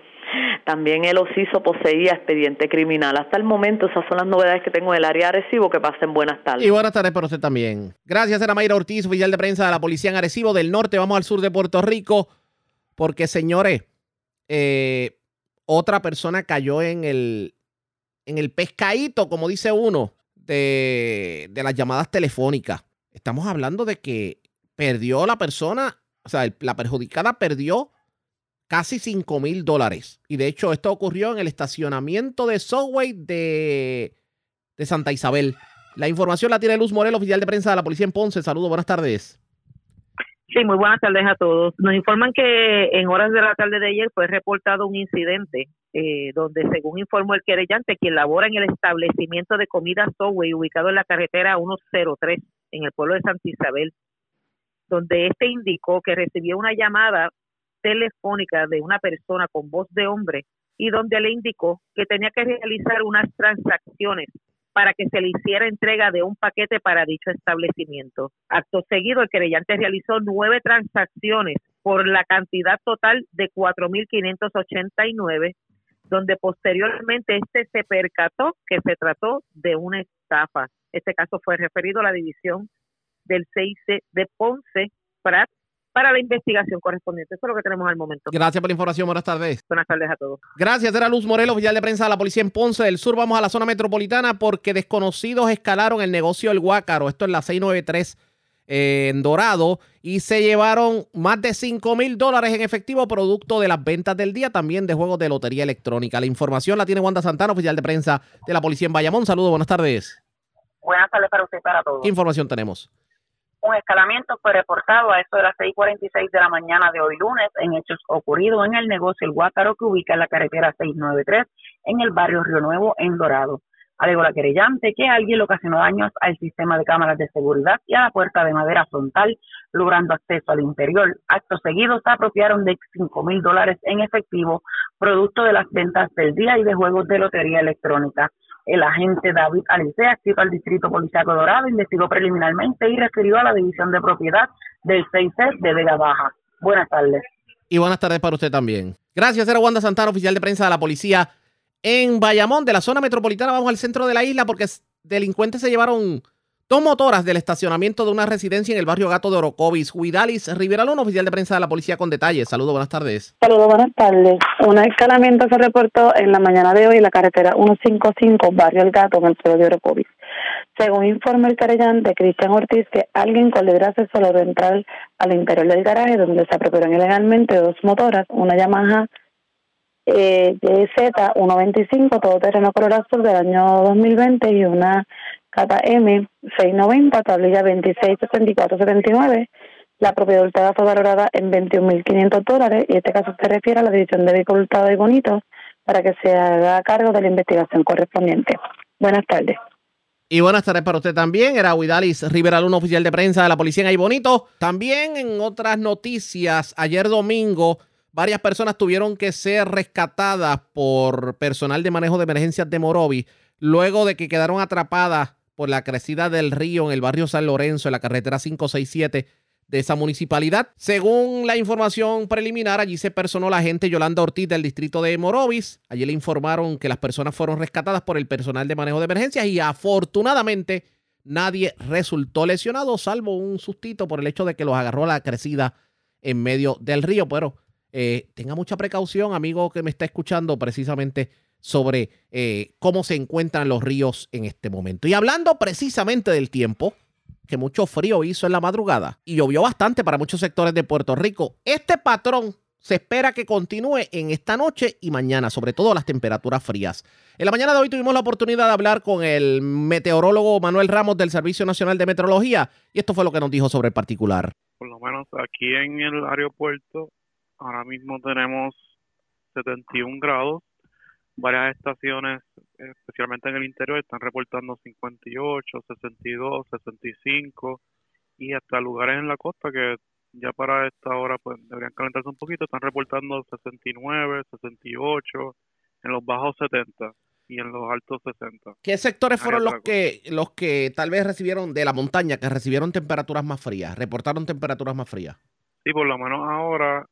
también el Ociso poseía expediente criminal. Hasta el momento esas son las novedades que tengo en el área de Arecibo. Que pasen buenas tardes. Y buenas tardes para usted también. Gracias, era Mayra Ortiz, oficial de prensa de la Policía en Arecibo. Del norte vamos al sur de Puerto Rico porque, señores, eh, otra persona cayó en el, en el pescadito, como dice uno, de, de las llamadas telefónicas. Estamos hablando de que perdió la persona, o sea, la perjudicada perdió casi 5 mil dólares. Y de hecho, esto ocurrió en el estacionamiento de Subway de, de Santa Isabel. La información la tiene Luz Morel, oficial de prensa de la policía en Ponce. Saludos, buenas tardes. Sí, muy buenas tardes a todos. Nos informan que en horas de la tarde de ayer fue reportado un incidente eh, donde, según informó el querellante, quien labora en el establecimiento de comida Subway ubicado en la carretera 103 en el pueblo de Santa Isabel, donde este indicó que recibió una llamada telefónica de una persona con voz de hombre y donde le indicó que tenía que realizar unas transacciones para que se le hiciera entrega de un paquete para dicho establecimiento. Acto seguido, el querellante realizó nueve transacciones por la cantidad total de 4.589, donde posteriormente este se percató que se trató de una estafa. Este caso fue referido a la división del CIC de Ponce, Prat, para la investigación correspondiente. Eso es lo que tenemos al momento. Gracias por la información. Buenas tardes. Buenas tardes a todos. Gracias. Era Luz Morel, oficial de prensa de la Policía en Ponce del Sur. Vamos a la zona metropolitana porque desconocidos escalaron el negocio del Guácaro. Esto es la 693 eh, en Dorado y se llevaron más de 5 mil dólares en efectivo producto de las ventas del día, también de juegos de lotería electrónica. La información la tiene Wanda Santana, oficial de prensa de la Policía en Bayamón. Saludos, buenas tardes. Buenas tardes para usted y para todos. ¿Qué información tenemos? Un escalamiento fue reportado a eso de las 6:46 de la mañana de hoy lunes en hechos ocurridos en el negocio El Guácaro que ubica en la carretera 693 en el barrio Río Nuevo en Dorado. Alegó la querellante que alguien le ocasionó daños al sistema de cámaras de seguridad y a la puerta de madera frontal, logrando acceso al interior. Acto seguido se apropiaron de 5 mil dólares en efectivo, producto de las ventas del día y de juegos de lotería electrónica. El agente David Alicea, activo al Distrito Policiaco Dorado, investigó preliminarmente y refirió a la División de Propiedad del 6C de Vega Baja. Buenas tardes. Y buenas tardes para usted también. Gracias, era Wanda Santana, oficial de prensa de la policía en Bayamón, de la zona metropolitana, vamos al centro de la isla porque delincuentes se llevaron dos motoras del estacionamiento de una residencia en el barrio Gato de Orocovis. Huidalis Rivera Luna, oficial de prensa de la policía con detalles. Saludos, buenas tardes. Saludos, buenas tardes. Un escalamiento se reportó en la mañana de hoy en la carretera 155, barrio El Gato, en el pueblo de Orocovis. Según informa el querellante Cristian Ortiz, que alguien con libre acceso logró entrar al interior del garaje donde se apropiaron ilegalmente dos motoras, una Yamaha eh, Z125 todoterreno color azul del año 2020 y una KTM 690 tablilla 267479. La propiedad hurtada fue valorada en 21.500 dólares y este caso se refiere a la División de Vehículos Hurtado y para que se haga cargo de la investigación correspondiente. Buenas tardes. Y buenas tardes para usted también. Era Huidalis Rivera Luna, oficial de prensa de la Policía en Ay Bonito. También en otras noticias, ayer domingo varias personas tuvieron que ser rescatadas por personal de manejo de emergencias de Morovi luego de que quedaron atrapadas por la crecida del río en el barrio San Lorenzo, en la carretera 567 de esa municipalidad. Según la información preliminar, allí se personó la agente Yolanda Ortiz del distrito de Morovis. Allí le informaron que las personas fueron rescatadas por el personal de manejo de emergencias y afortunadamente nadie resultó lesionado, salvo un sustito por el hecho de que los agarró la crecida en medio del río. Pero eh, tenga mucha precaución, amigo que me está escuchando precisamente sobre eh, cómo se encuentran los ríos en este momento. Y hablando precisamente del tiempo, que mucho frío hizo en la madrugada y llovió bastante para muchos sectores de Puerto Rico, este patrón se espera que continúe en esta noche y mañana, sobre todo las temperaturas frías. En la mañana de hoy tuvimos la oportunidad de hablar con el meteorólogo Manuel Ramos del Servicio Nacional de Meteorología y esto fue lo que nos dijo sobre el particular. Por lo menos aquí en el aeropuerto Ahora mismo tenemos 71 grados. Varias estaciones, especialmente en el interior, están reportando 58, 62, 65 y hasta lugares en la costa que ya para esta hora pues deberían calentarse un poquito, están reportando 69, 68, en los bajos 70 y en los altos 60. ¿Qué sectores fueron los que los que tal vez recibieron de la montaña que recibieron temperaturas más frías, reportaron temperaturas más frías? Sí, por lo menos ahora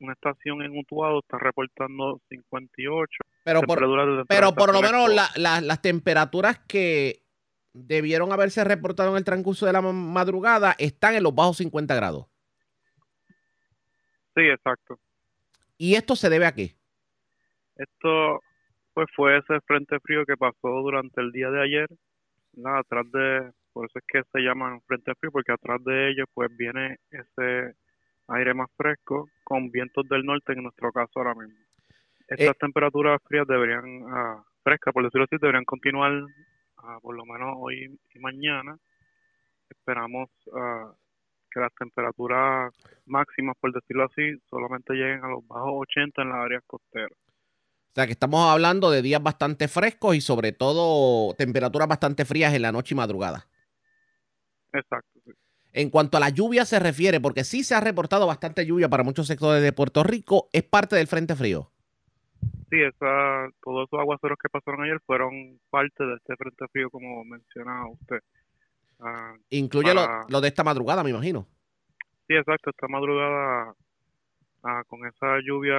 una estación en Utuado está reportando 58. Pero por, pero por lo menos las temperaturas que debieron haberse reportado en el transcurso de la madrugada están en los bajos 50 grados. Sí, exacto. ¿Y esto se debe a qué? Esto pues fue ese frente frío que pasó durante el día de ayer, nada, atrás de, por eso es que se llaman frente frío, porque atrás de ellos pues viene ese aire más fresco con vientos del norte en nuestro caso ahora mismo. Estas eh, temperaturas frías deberían, ah, frescas por decirlo así, deberían continuar ah, por lo menos hoy y mañana. Esperamos ah, que las temperaturas máximas, por decirlo así, solamente lleguen a los bajos 80 en las áreas costeras. O sea que estamos hablando de días bastante frescos y sobre todo temperaturas bastante frías en la noche y madrugada. Exacto. Sí en cuanto a la lluvia se refiere, porque sí se ha reportado bastante lluvia para muchos sectores de Puerto Rico, es parte del Frente Frío. Sí, esa, todos esos aguaceros que pasaron ayer fueron parte de este Frente Frío, como mencionaba usted. Ah, Incluye lo, de esta madrugada, me imagino. Sí, exacto, esta madrugada ah, con esa lluvia,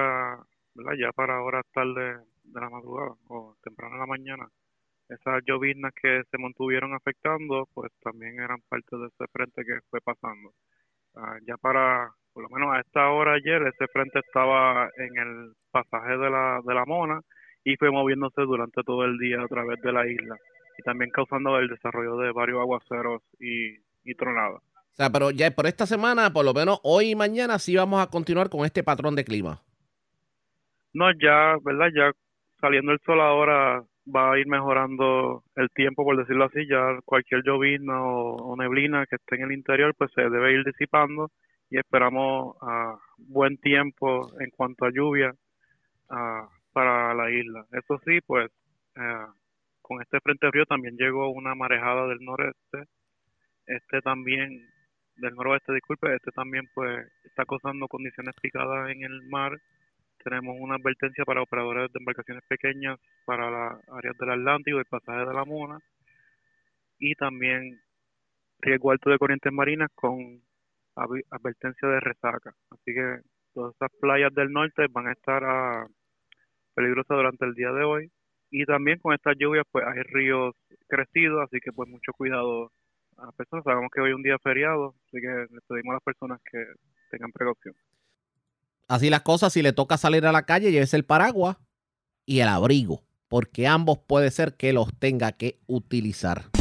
¿verdad? Ya para horas tarde de la madrugada o temprano en la mañana, esas lloviznas que se mantuvieron afectando, pues también eran parte de ese frente que fue pasando. Ah, ya para, por lo menos a esta hora ayer, ese frente estaba en el pasaje de la, de la Mona y fue moviéndose durante todo el día a través de la isla y también causando el desarrollo de varios aguaceros y, y tronadas. O sea, pero ya por esta semana, por lo menos hoy y mañana, sí vamos a continuar con este patrón de clima. No, ya, ¿verdad? Ya saliendo el sol ahora va a ir mejorando el tiempo, por decirlo así, ya cualquier llovizna o, neblina que esté en el interior, pues se debe ir disipando y esperamos a buen tiempo en cuanto a lluvia para la isla. Eso sí, pues eh, con este frente frío también llegó una marejada del noreste, este también del noroeste, disculpe, este también pues está causando condiciones picadas en el mar. Tenemos una advertencia para operadores de embarcaciones pequeñas para las áreas del Atlántico y el pasaje de la Mona. Y también riesgo alto de corrientes marinas con advertencia de resaca. Así que todas estas playas del norte van a estar ah, peligrosas durante el día de hoy y también con estas lluvias pues hay ríos crecidos, así que pues mucho cuidado a las personas. Sabemos que hoy es un día feriado, así que les pedimos a las personas que tengan precaución. Así las cosas, si le toca salir a la calle, llévese el paraguas y el abrigo, porque ambos puede ser que los tenga que utilizar.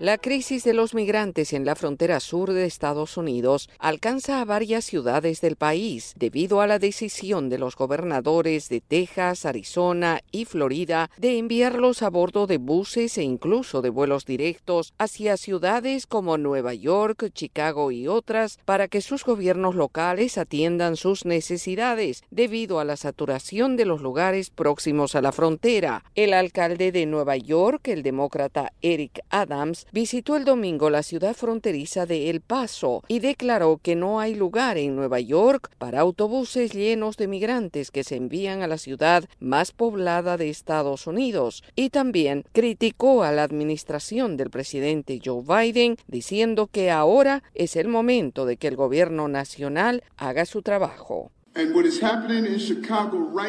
La crisis de los migrantes en la frontera sur de Estados Unidos alcanza a varias ciudades del país debido a la decisión de los gobernadores de Texas, Arizona y Florida de enviarlos a bordo de buses e incluso de vuelos directos hacia ciudades como Nueva York, Chicago y otras para que sus gobiernos locales atiendan sus necesidades debido a la saturación de los lugares próximos a la frontera. El alcalde de Nueva York, el demócrata Eric Adams, visitó el domingo la ciudad fronteriza de El Paso y declaró que no hay lugar en Nueva York para autobuses llenos de migrantes que se envían a la ciudad más poblada de Estados Unidos y también criticó a la administración del presidente Joe Biden diciendo que ahora es el momento de que el gobierno nacional haga su trabajo.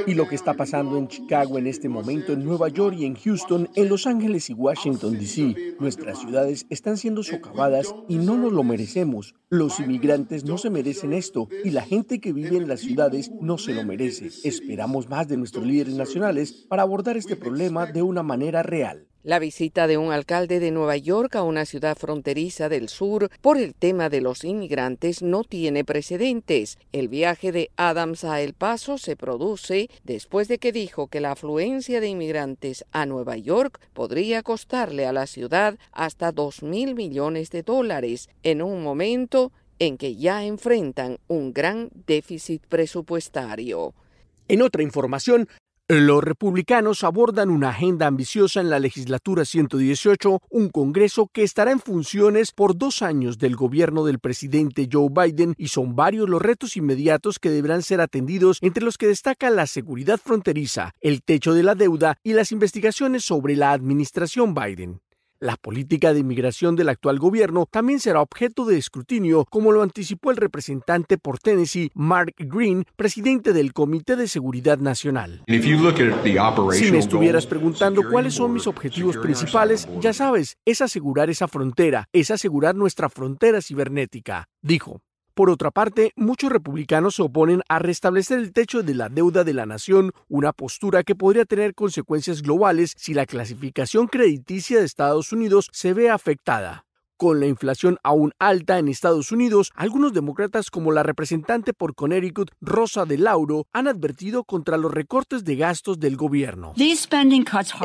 Y lo que está pasando en Chicago en este momento, en Nueva York y en Houston, en Los Ángeles y Washington, D.C. Nuestras ciudades están siendo socavadas y no nos lo merecemos. Los inmigrantes no se merecen esto y la gente que vive en las ciudades no se lo merece. Esperamos más de nuestros líderes nacionales para abordar este problema de una manera real. La visita de un alcalde de Nueva York a una ciudad fronteriza del sur por el tema de los inmigrantes no tiene precedentes. El viaje de Adams a El Paso se produce después de que dijo que la afluencia de inmigrantes a Nueva York podría costarle a la ciudad hasta dos mil millones de dólares en un momento en que ya enfrentan un gran déficit presupuestario. En otra información, los republicanos abordan una agenda ambiciosa en la legislatura 118, un Congreso que estará en funciones por dos años del gobierno del presidente Joe Biden y son varios los retos inmediatos que deberán ser atendidos, entre los que destaca la seguridad fronteriza, el techo de la deuda y las investigaciones sobre la administración Biden. La política de inmigración del actual gobierno también será objeto de escrutinio, como lo anticipó el representante por Tennessee, Mark Green, presidente del Comité de Seguridad Nacional. Si me estuvieras preguntando cuáles son mis objetivos principales, ya sabes, es asegurar esa frontera, es asegurar nuestra frontera cibernética, dijo. Por otra parte, muchos republicanos se oponen a restablecer el techo de la deuda de la nación, una postura que podría tener consecuencias globales si la clasificación crediticia de Estados Unidos se ve afectada. Con la inflación aún alta en Estados Unidos, algunos demócratas como la representante por Connecticut, Rosa de Lauro, han advertido contra los recortes de gastos del gobierno.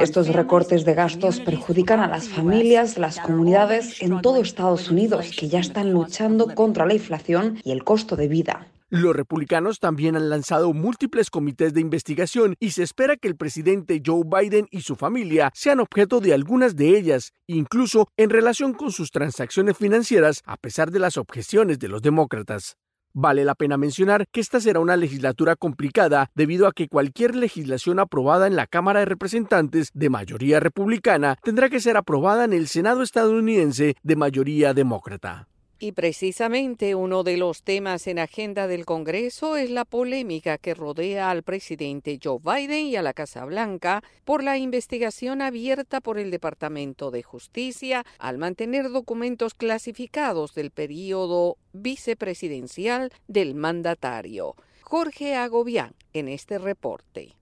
Estos recortes de gastos perjudican a las familias, las comunidades en todo Estados Unidos que ya están luchando contra la inflación y el costo de vida. Los republicanos también han lanzado múltiples comités de investigación y se espera que el presidente Joe Biden y su familia sean objeto de algunas de ellas, incluso en relación con sus transacciones financieras, a pesar de las objeciones de los demócratas. Vale la pena mencionar que esta será una legislatura complicada debido a que cualquier legislación aprobada en la Cámara de Representantes de mayoría republicana tendrá que ser aprobada en el Senado estadounidense de mayoría demócrata. Y precisamente uno de los temas en agenda del Congreso es la polémica que rodea al presidente Joe Biden y a la Casa Blanca por la investigación abierta por el Departamento de Justicia al mantener documentos clasificados del periodo vicepresidencial del mandatario. Jorge Agobián en este reporte.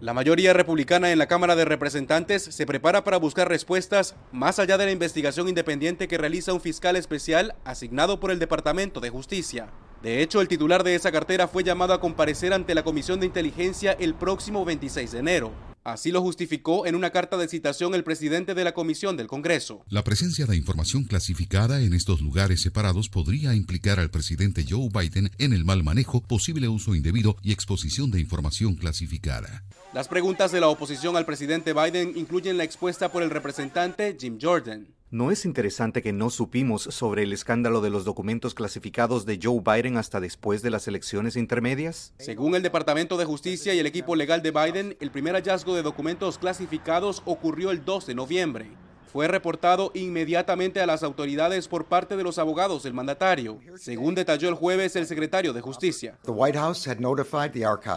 La mayoría republicana en la Cámara de Representantes se prepara para buscar respuestas más allá de la investigación independiente que realiza un fiscal especial asignado por el Departamento de Justicia. De hecho, el titular de esa cartera fue llamado a comparecer ante la Comisión de Inteligencia el próximo 26 de enero. Así lo justificó en una carta de citación el presidente de la Comisión del Congreso. La presencia de información clasificada en estos lugares separados podría implicar al presidente Joe Biden en el mal manejo, posible uso indebido y exposición de información clasificada. Las preguntas de la oposición al presidente Biden incluyen la expuesta por el representante Jim Jordan. ¿No es interesante que no supimos sobre el escándalo de los documentos clasificados de Joe Biden hasta después de las elecciones intermedias? Según el Departamento de Justicia y el equipo legal de Biden, el primer hallazgo de documentos clasificados ocurrió el 2 de noviembre fue reportado inmediatamente a las autoridades por parte de los abogados del mandatario, según detalló el jueves el secretario de Justicia.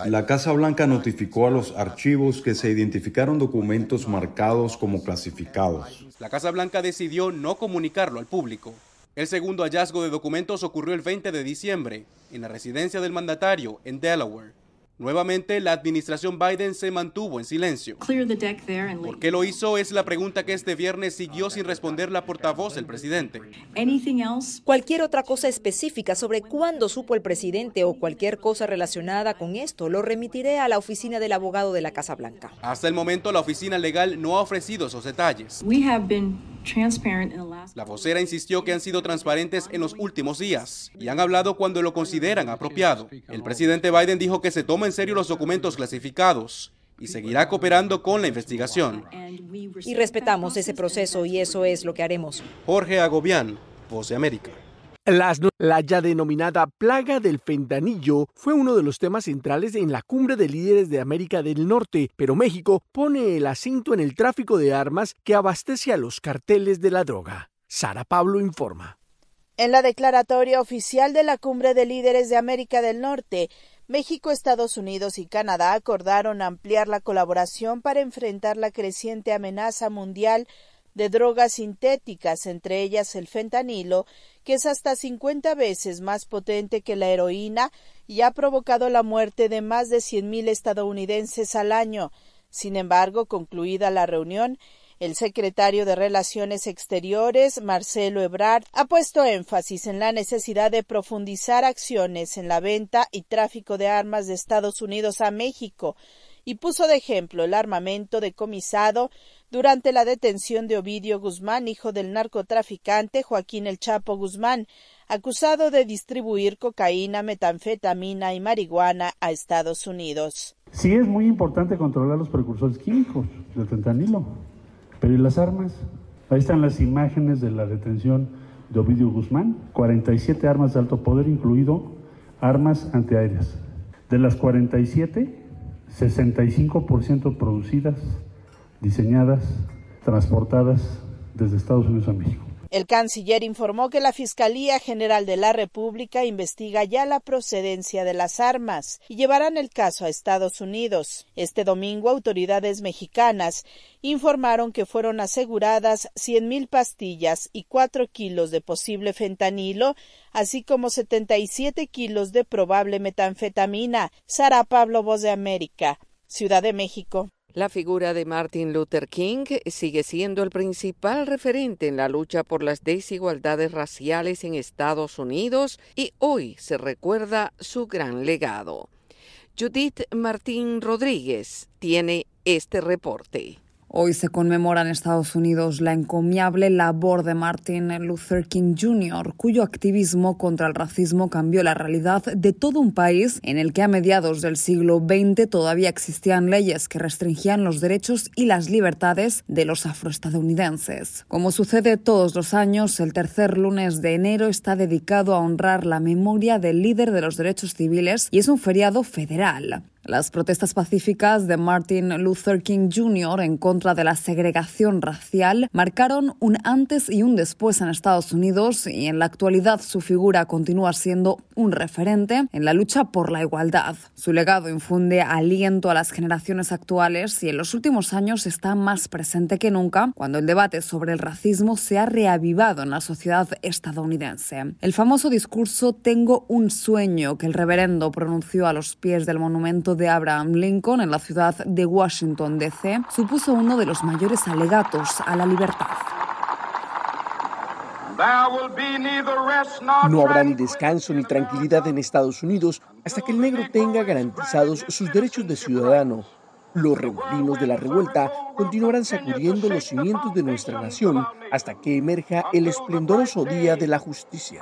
La Casa Blanca notificó a los archivos que se identificaron documentos marcados como clasificados. La Casa Blanca decidió no comunicarlo al público. El segundo hallazgo de documentos ocurrió el 20 de diciembre en la residencia del mandatario en Delaware. Nuevamente, la administración Biden se mantuvo en silencio. ¿Por qué lo hizo? Es la pregunta que este viernes siguió sin responder la portavoz del presidente. Cualquier otra cosa específica sobre cuándo supo el presidente o cualquier cosa relacionada con esto lo remitiré a la oficina del abogado de la Casa Blanca. Hasta el momento, la oficina legal no ha ofrecido esos detalles. La vocera insistió que han sido transparentes en los últimos días y han hablado cuando lo consideran apropiado. El presidente Biden dijo que se toma en serio los documentos clasificados y seguirá cooperando con la investigación. Y respetamos ese proceso y eso es lo que haremos. Jorge Agobián, Voz de América. la ya denominada plaga del fentanillo fue uno de los temas centrales en la cumbre de líderes de América del Norte, pero México pone el acento en el tráfico de armas que abastece a los carteles de la droga. Sara Pablo informa. En la declaratoria oficial de la cumbre de líderes de América del Norte, México, Estados Unidos y Canadá acordaron ampliar la colaboración para enfrentar la creciente amenaza mundial de drogas sintéticas, entre ellas el fentanilo, que es hasta 50 veces más potente que la heroína y ha provocado la muerte de más de 100.000 estadounidenses al año. Sin embargo, concluida la reunión, el secretario de Relaciones Exteriores, Marcelo Ebrard, ha puesto énfasis en la necesidad de profundizar acciones en la venta y tráfico de armas de Estados Unidos a México y puso de ejemplo el armamento decomisado durante la detención de Ovidio Guzmán, hijo del narcotraficante Joaquín El Chapo Guzmán, acusado de distribuir cocaína, metanfetamina y marihuana a Estados Unidos. Sí es muy importante controlar los precursores químicos del fentanilo, pero ¿y las armas? Ahí están las imágenes de la detención de Ovidio Guzmán, 47 armas de alto poder, incluido armas antiaéreas. De las 47, 65% producidas, diseñadas, transportadas desde Estados Unidos a México. El canciller informó que la Fiscalía General de la República investiga ya la procedencia de las armas y llevarán el caso a Estados Unidos. Este domingo, autoridades mexicanas informaron que fueron aseguradas 100.000 pastillas y 4 kilos de posible fentanilo, así como 77 kilos de probable metanfetamina. Sara Pablo, Voz de América, Ciudad de México. La figura de Martin Luther King sigue siendo el principal referente en la lucha por las desigualdades raciales en Estados Unidos y hoy se recuerda su gran legado. Judith Martín Rodríguez tiene este reporte. Hoy se conmemora en Estados Unidos la encomiable labor de Martin Luther King Jr., cuyo activismo contra el racismo cambió la realidad de todo un país en el que a mediados del siglo XX todavía existían leyes que restringían los derechos y las libertades de los afroestadounidenses. Como sucede todos los años, el tercer lunes de enero está dedicado a honrar la memoria del líder de los derechos civiles y es un feriado federal. Las protestas pacíficas de Martin Luther King Jr. en contra de la segregación racial marcaron un antes y un después en Estados Unidos y en la actualidad su figura continúa siendo un referente en la lucha por la igualdad. Su legado infunde aliento a las generaciones actuales y en los últimos años está más presente que nunca cuando el debate sobre el racismo se ha reavivado en la sociedad estadounidense. El famoso discurso Tengo un sueño que el reverendo pronunció a los pies del monumento de Abraham Lincoln en la ciudad de Washington, D.C., supuso uno de los mayores alegatos a la libertad. No habrá ni descanso ni tranquilidad en Estados Unidos hasta que el negro tenga garantizados sus derechos de ciudadano. Los remolinos de la revuelta continuarán sacudiendo los cimientos de nuestra nación hasta que emerja el esplendoroso día de la justicia.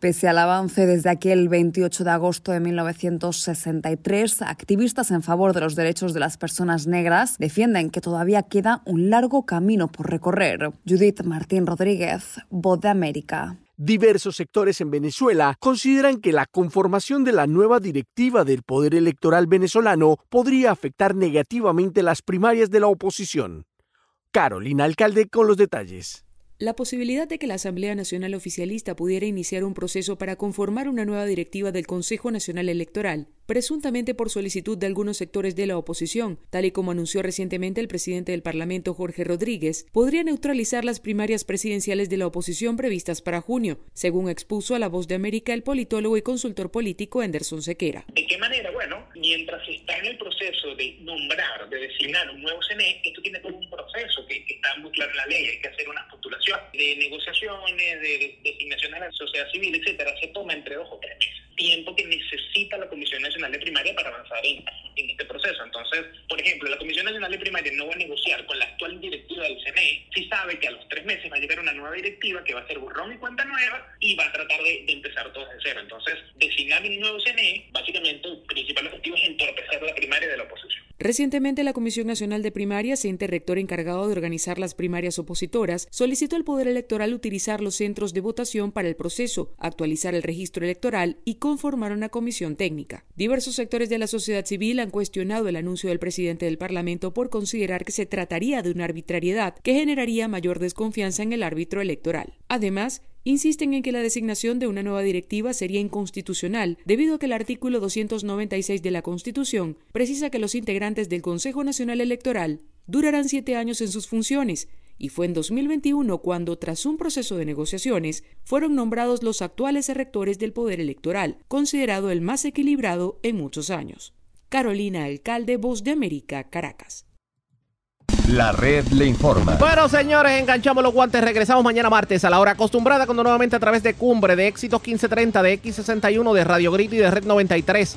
Pese al avance desde aquel 28 de agosto de 1963, activistas en favor de los derechos de las personas negras defienden que todavía queda un largo camino por recorrer. Judith Martín Rodríguez, Voz de América. Diversos sectores en Venezuela consideran que la conformación de la nueva directiva del Poder Electoral venezolano podría afectar negativamente las primarias de la oposición. Carolina Alcalde con los detalles. La posibilidad de que la Asamblea Nacional Oficialista pudiera iniciar un proceso para conformar una nueva directiva del Consejo Nacional Electoral presuntamente por solicitud de algunos sectores de la oposición, tal y como anunció recientemente el presidente del Parlamento Jorge Rodríguez, podría neutralizar las primarias presidenciales de la oposición previstas para junio, según expuso a La Voz de América el politólogo y consultor político Anderson Sequera. ¿De qué manera? Bueno, mientras está en el proceso de nombrar, de designar un nuevo CNE, esto tiene todo un proceso que, está muy claro en la ley, hay que hacer una postulación de negociaciones, de, designaciones a la sociedad civil, etcétera, se toma entre dos o tres meses tiempo que necesita la Comisión Nacional de Primaria para avanzar en, este proceso. Entonces, por ejemplo, la Comisión Nacional de Primaria no va a negociar con la actual directiva del CNE si sabe que a los tres meses va a llegar una nueva directiva que va a ser borrón y cuenta nueva y va a tratar de, empezar todo de cero. Entonces, designar un nuevo CNE, básicamente el principal objetivo es entorpecer la primaria de la oposición. Recientemente, la Comisión Nacional de Primarias, ente rector encargado de organizar las primarias opositoras, solicitó al Poder Electoral utilizar los centros de votación para el proceso, actualizar el registro electoral y conformar una comisión técnica. Diversos sectores de la sociedad civil han cuestionado el anuncio del presidente del Parlamento por considerar que se trataría de una arbitrariedad que generaría mayor desconfianza en el árbitro electoral. Además, insisten en que la designación de una nueva directiva sería inconstitucional, debido a que el artículo 296 de la Constitución precisa que los integrantes del Consejo Nacional Electoral durarán siete años en sus funciones, y fue en 2021 cuando, tras un proceso de negociaciones, fueron nombrados los actuales rectores del Poder Electoral, considerado el más equilibrado en muchos años. Carolina Alcalde, Voz de América, Caracas. La red le informa. Bueno, señores, enganchamos los guantes. Regresamos mañana martes a la hora acostumbrada, cuando nuevamente a través de Cumbre, de Éxitos 1530, de X61, de Radio Grito y de Red 93,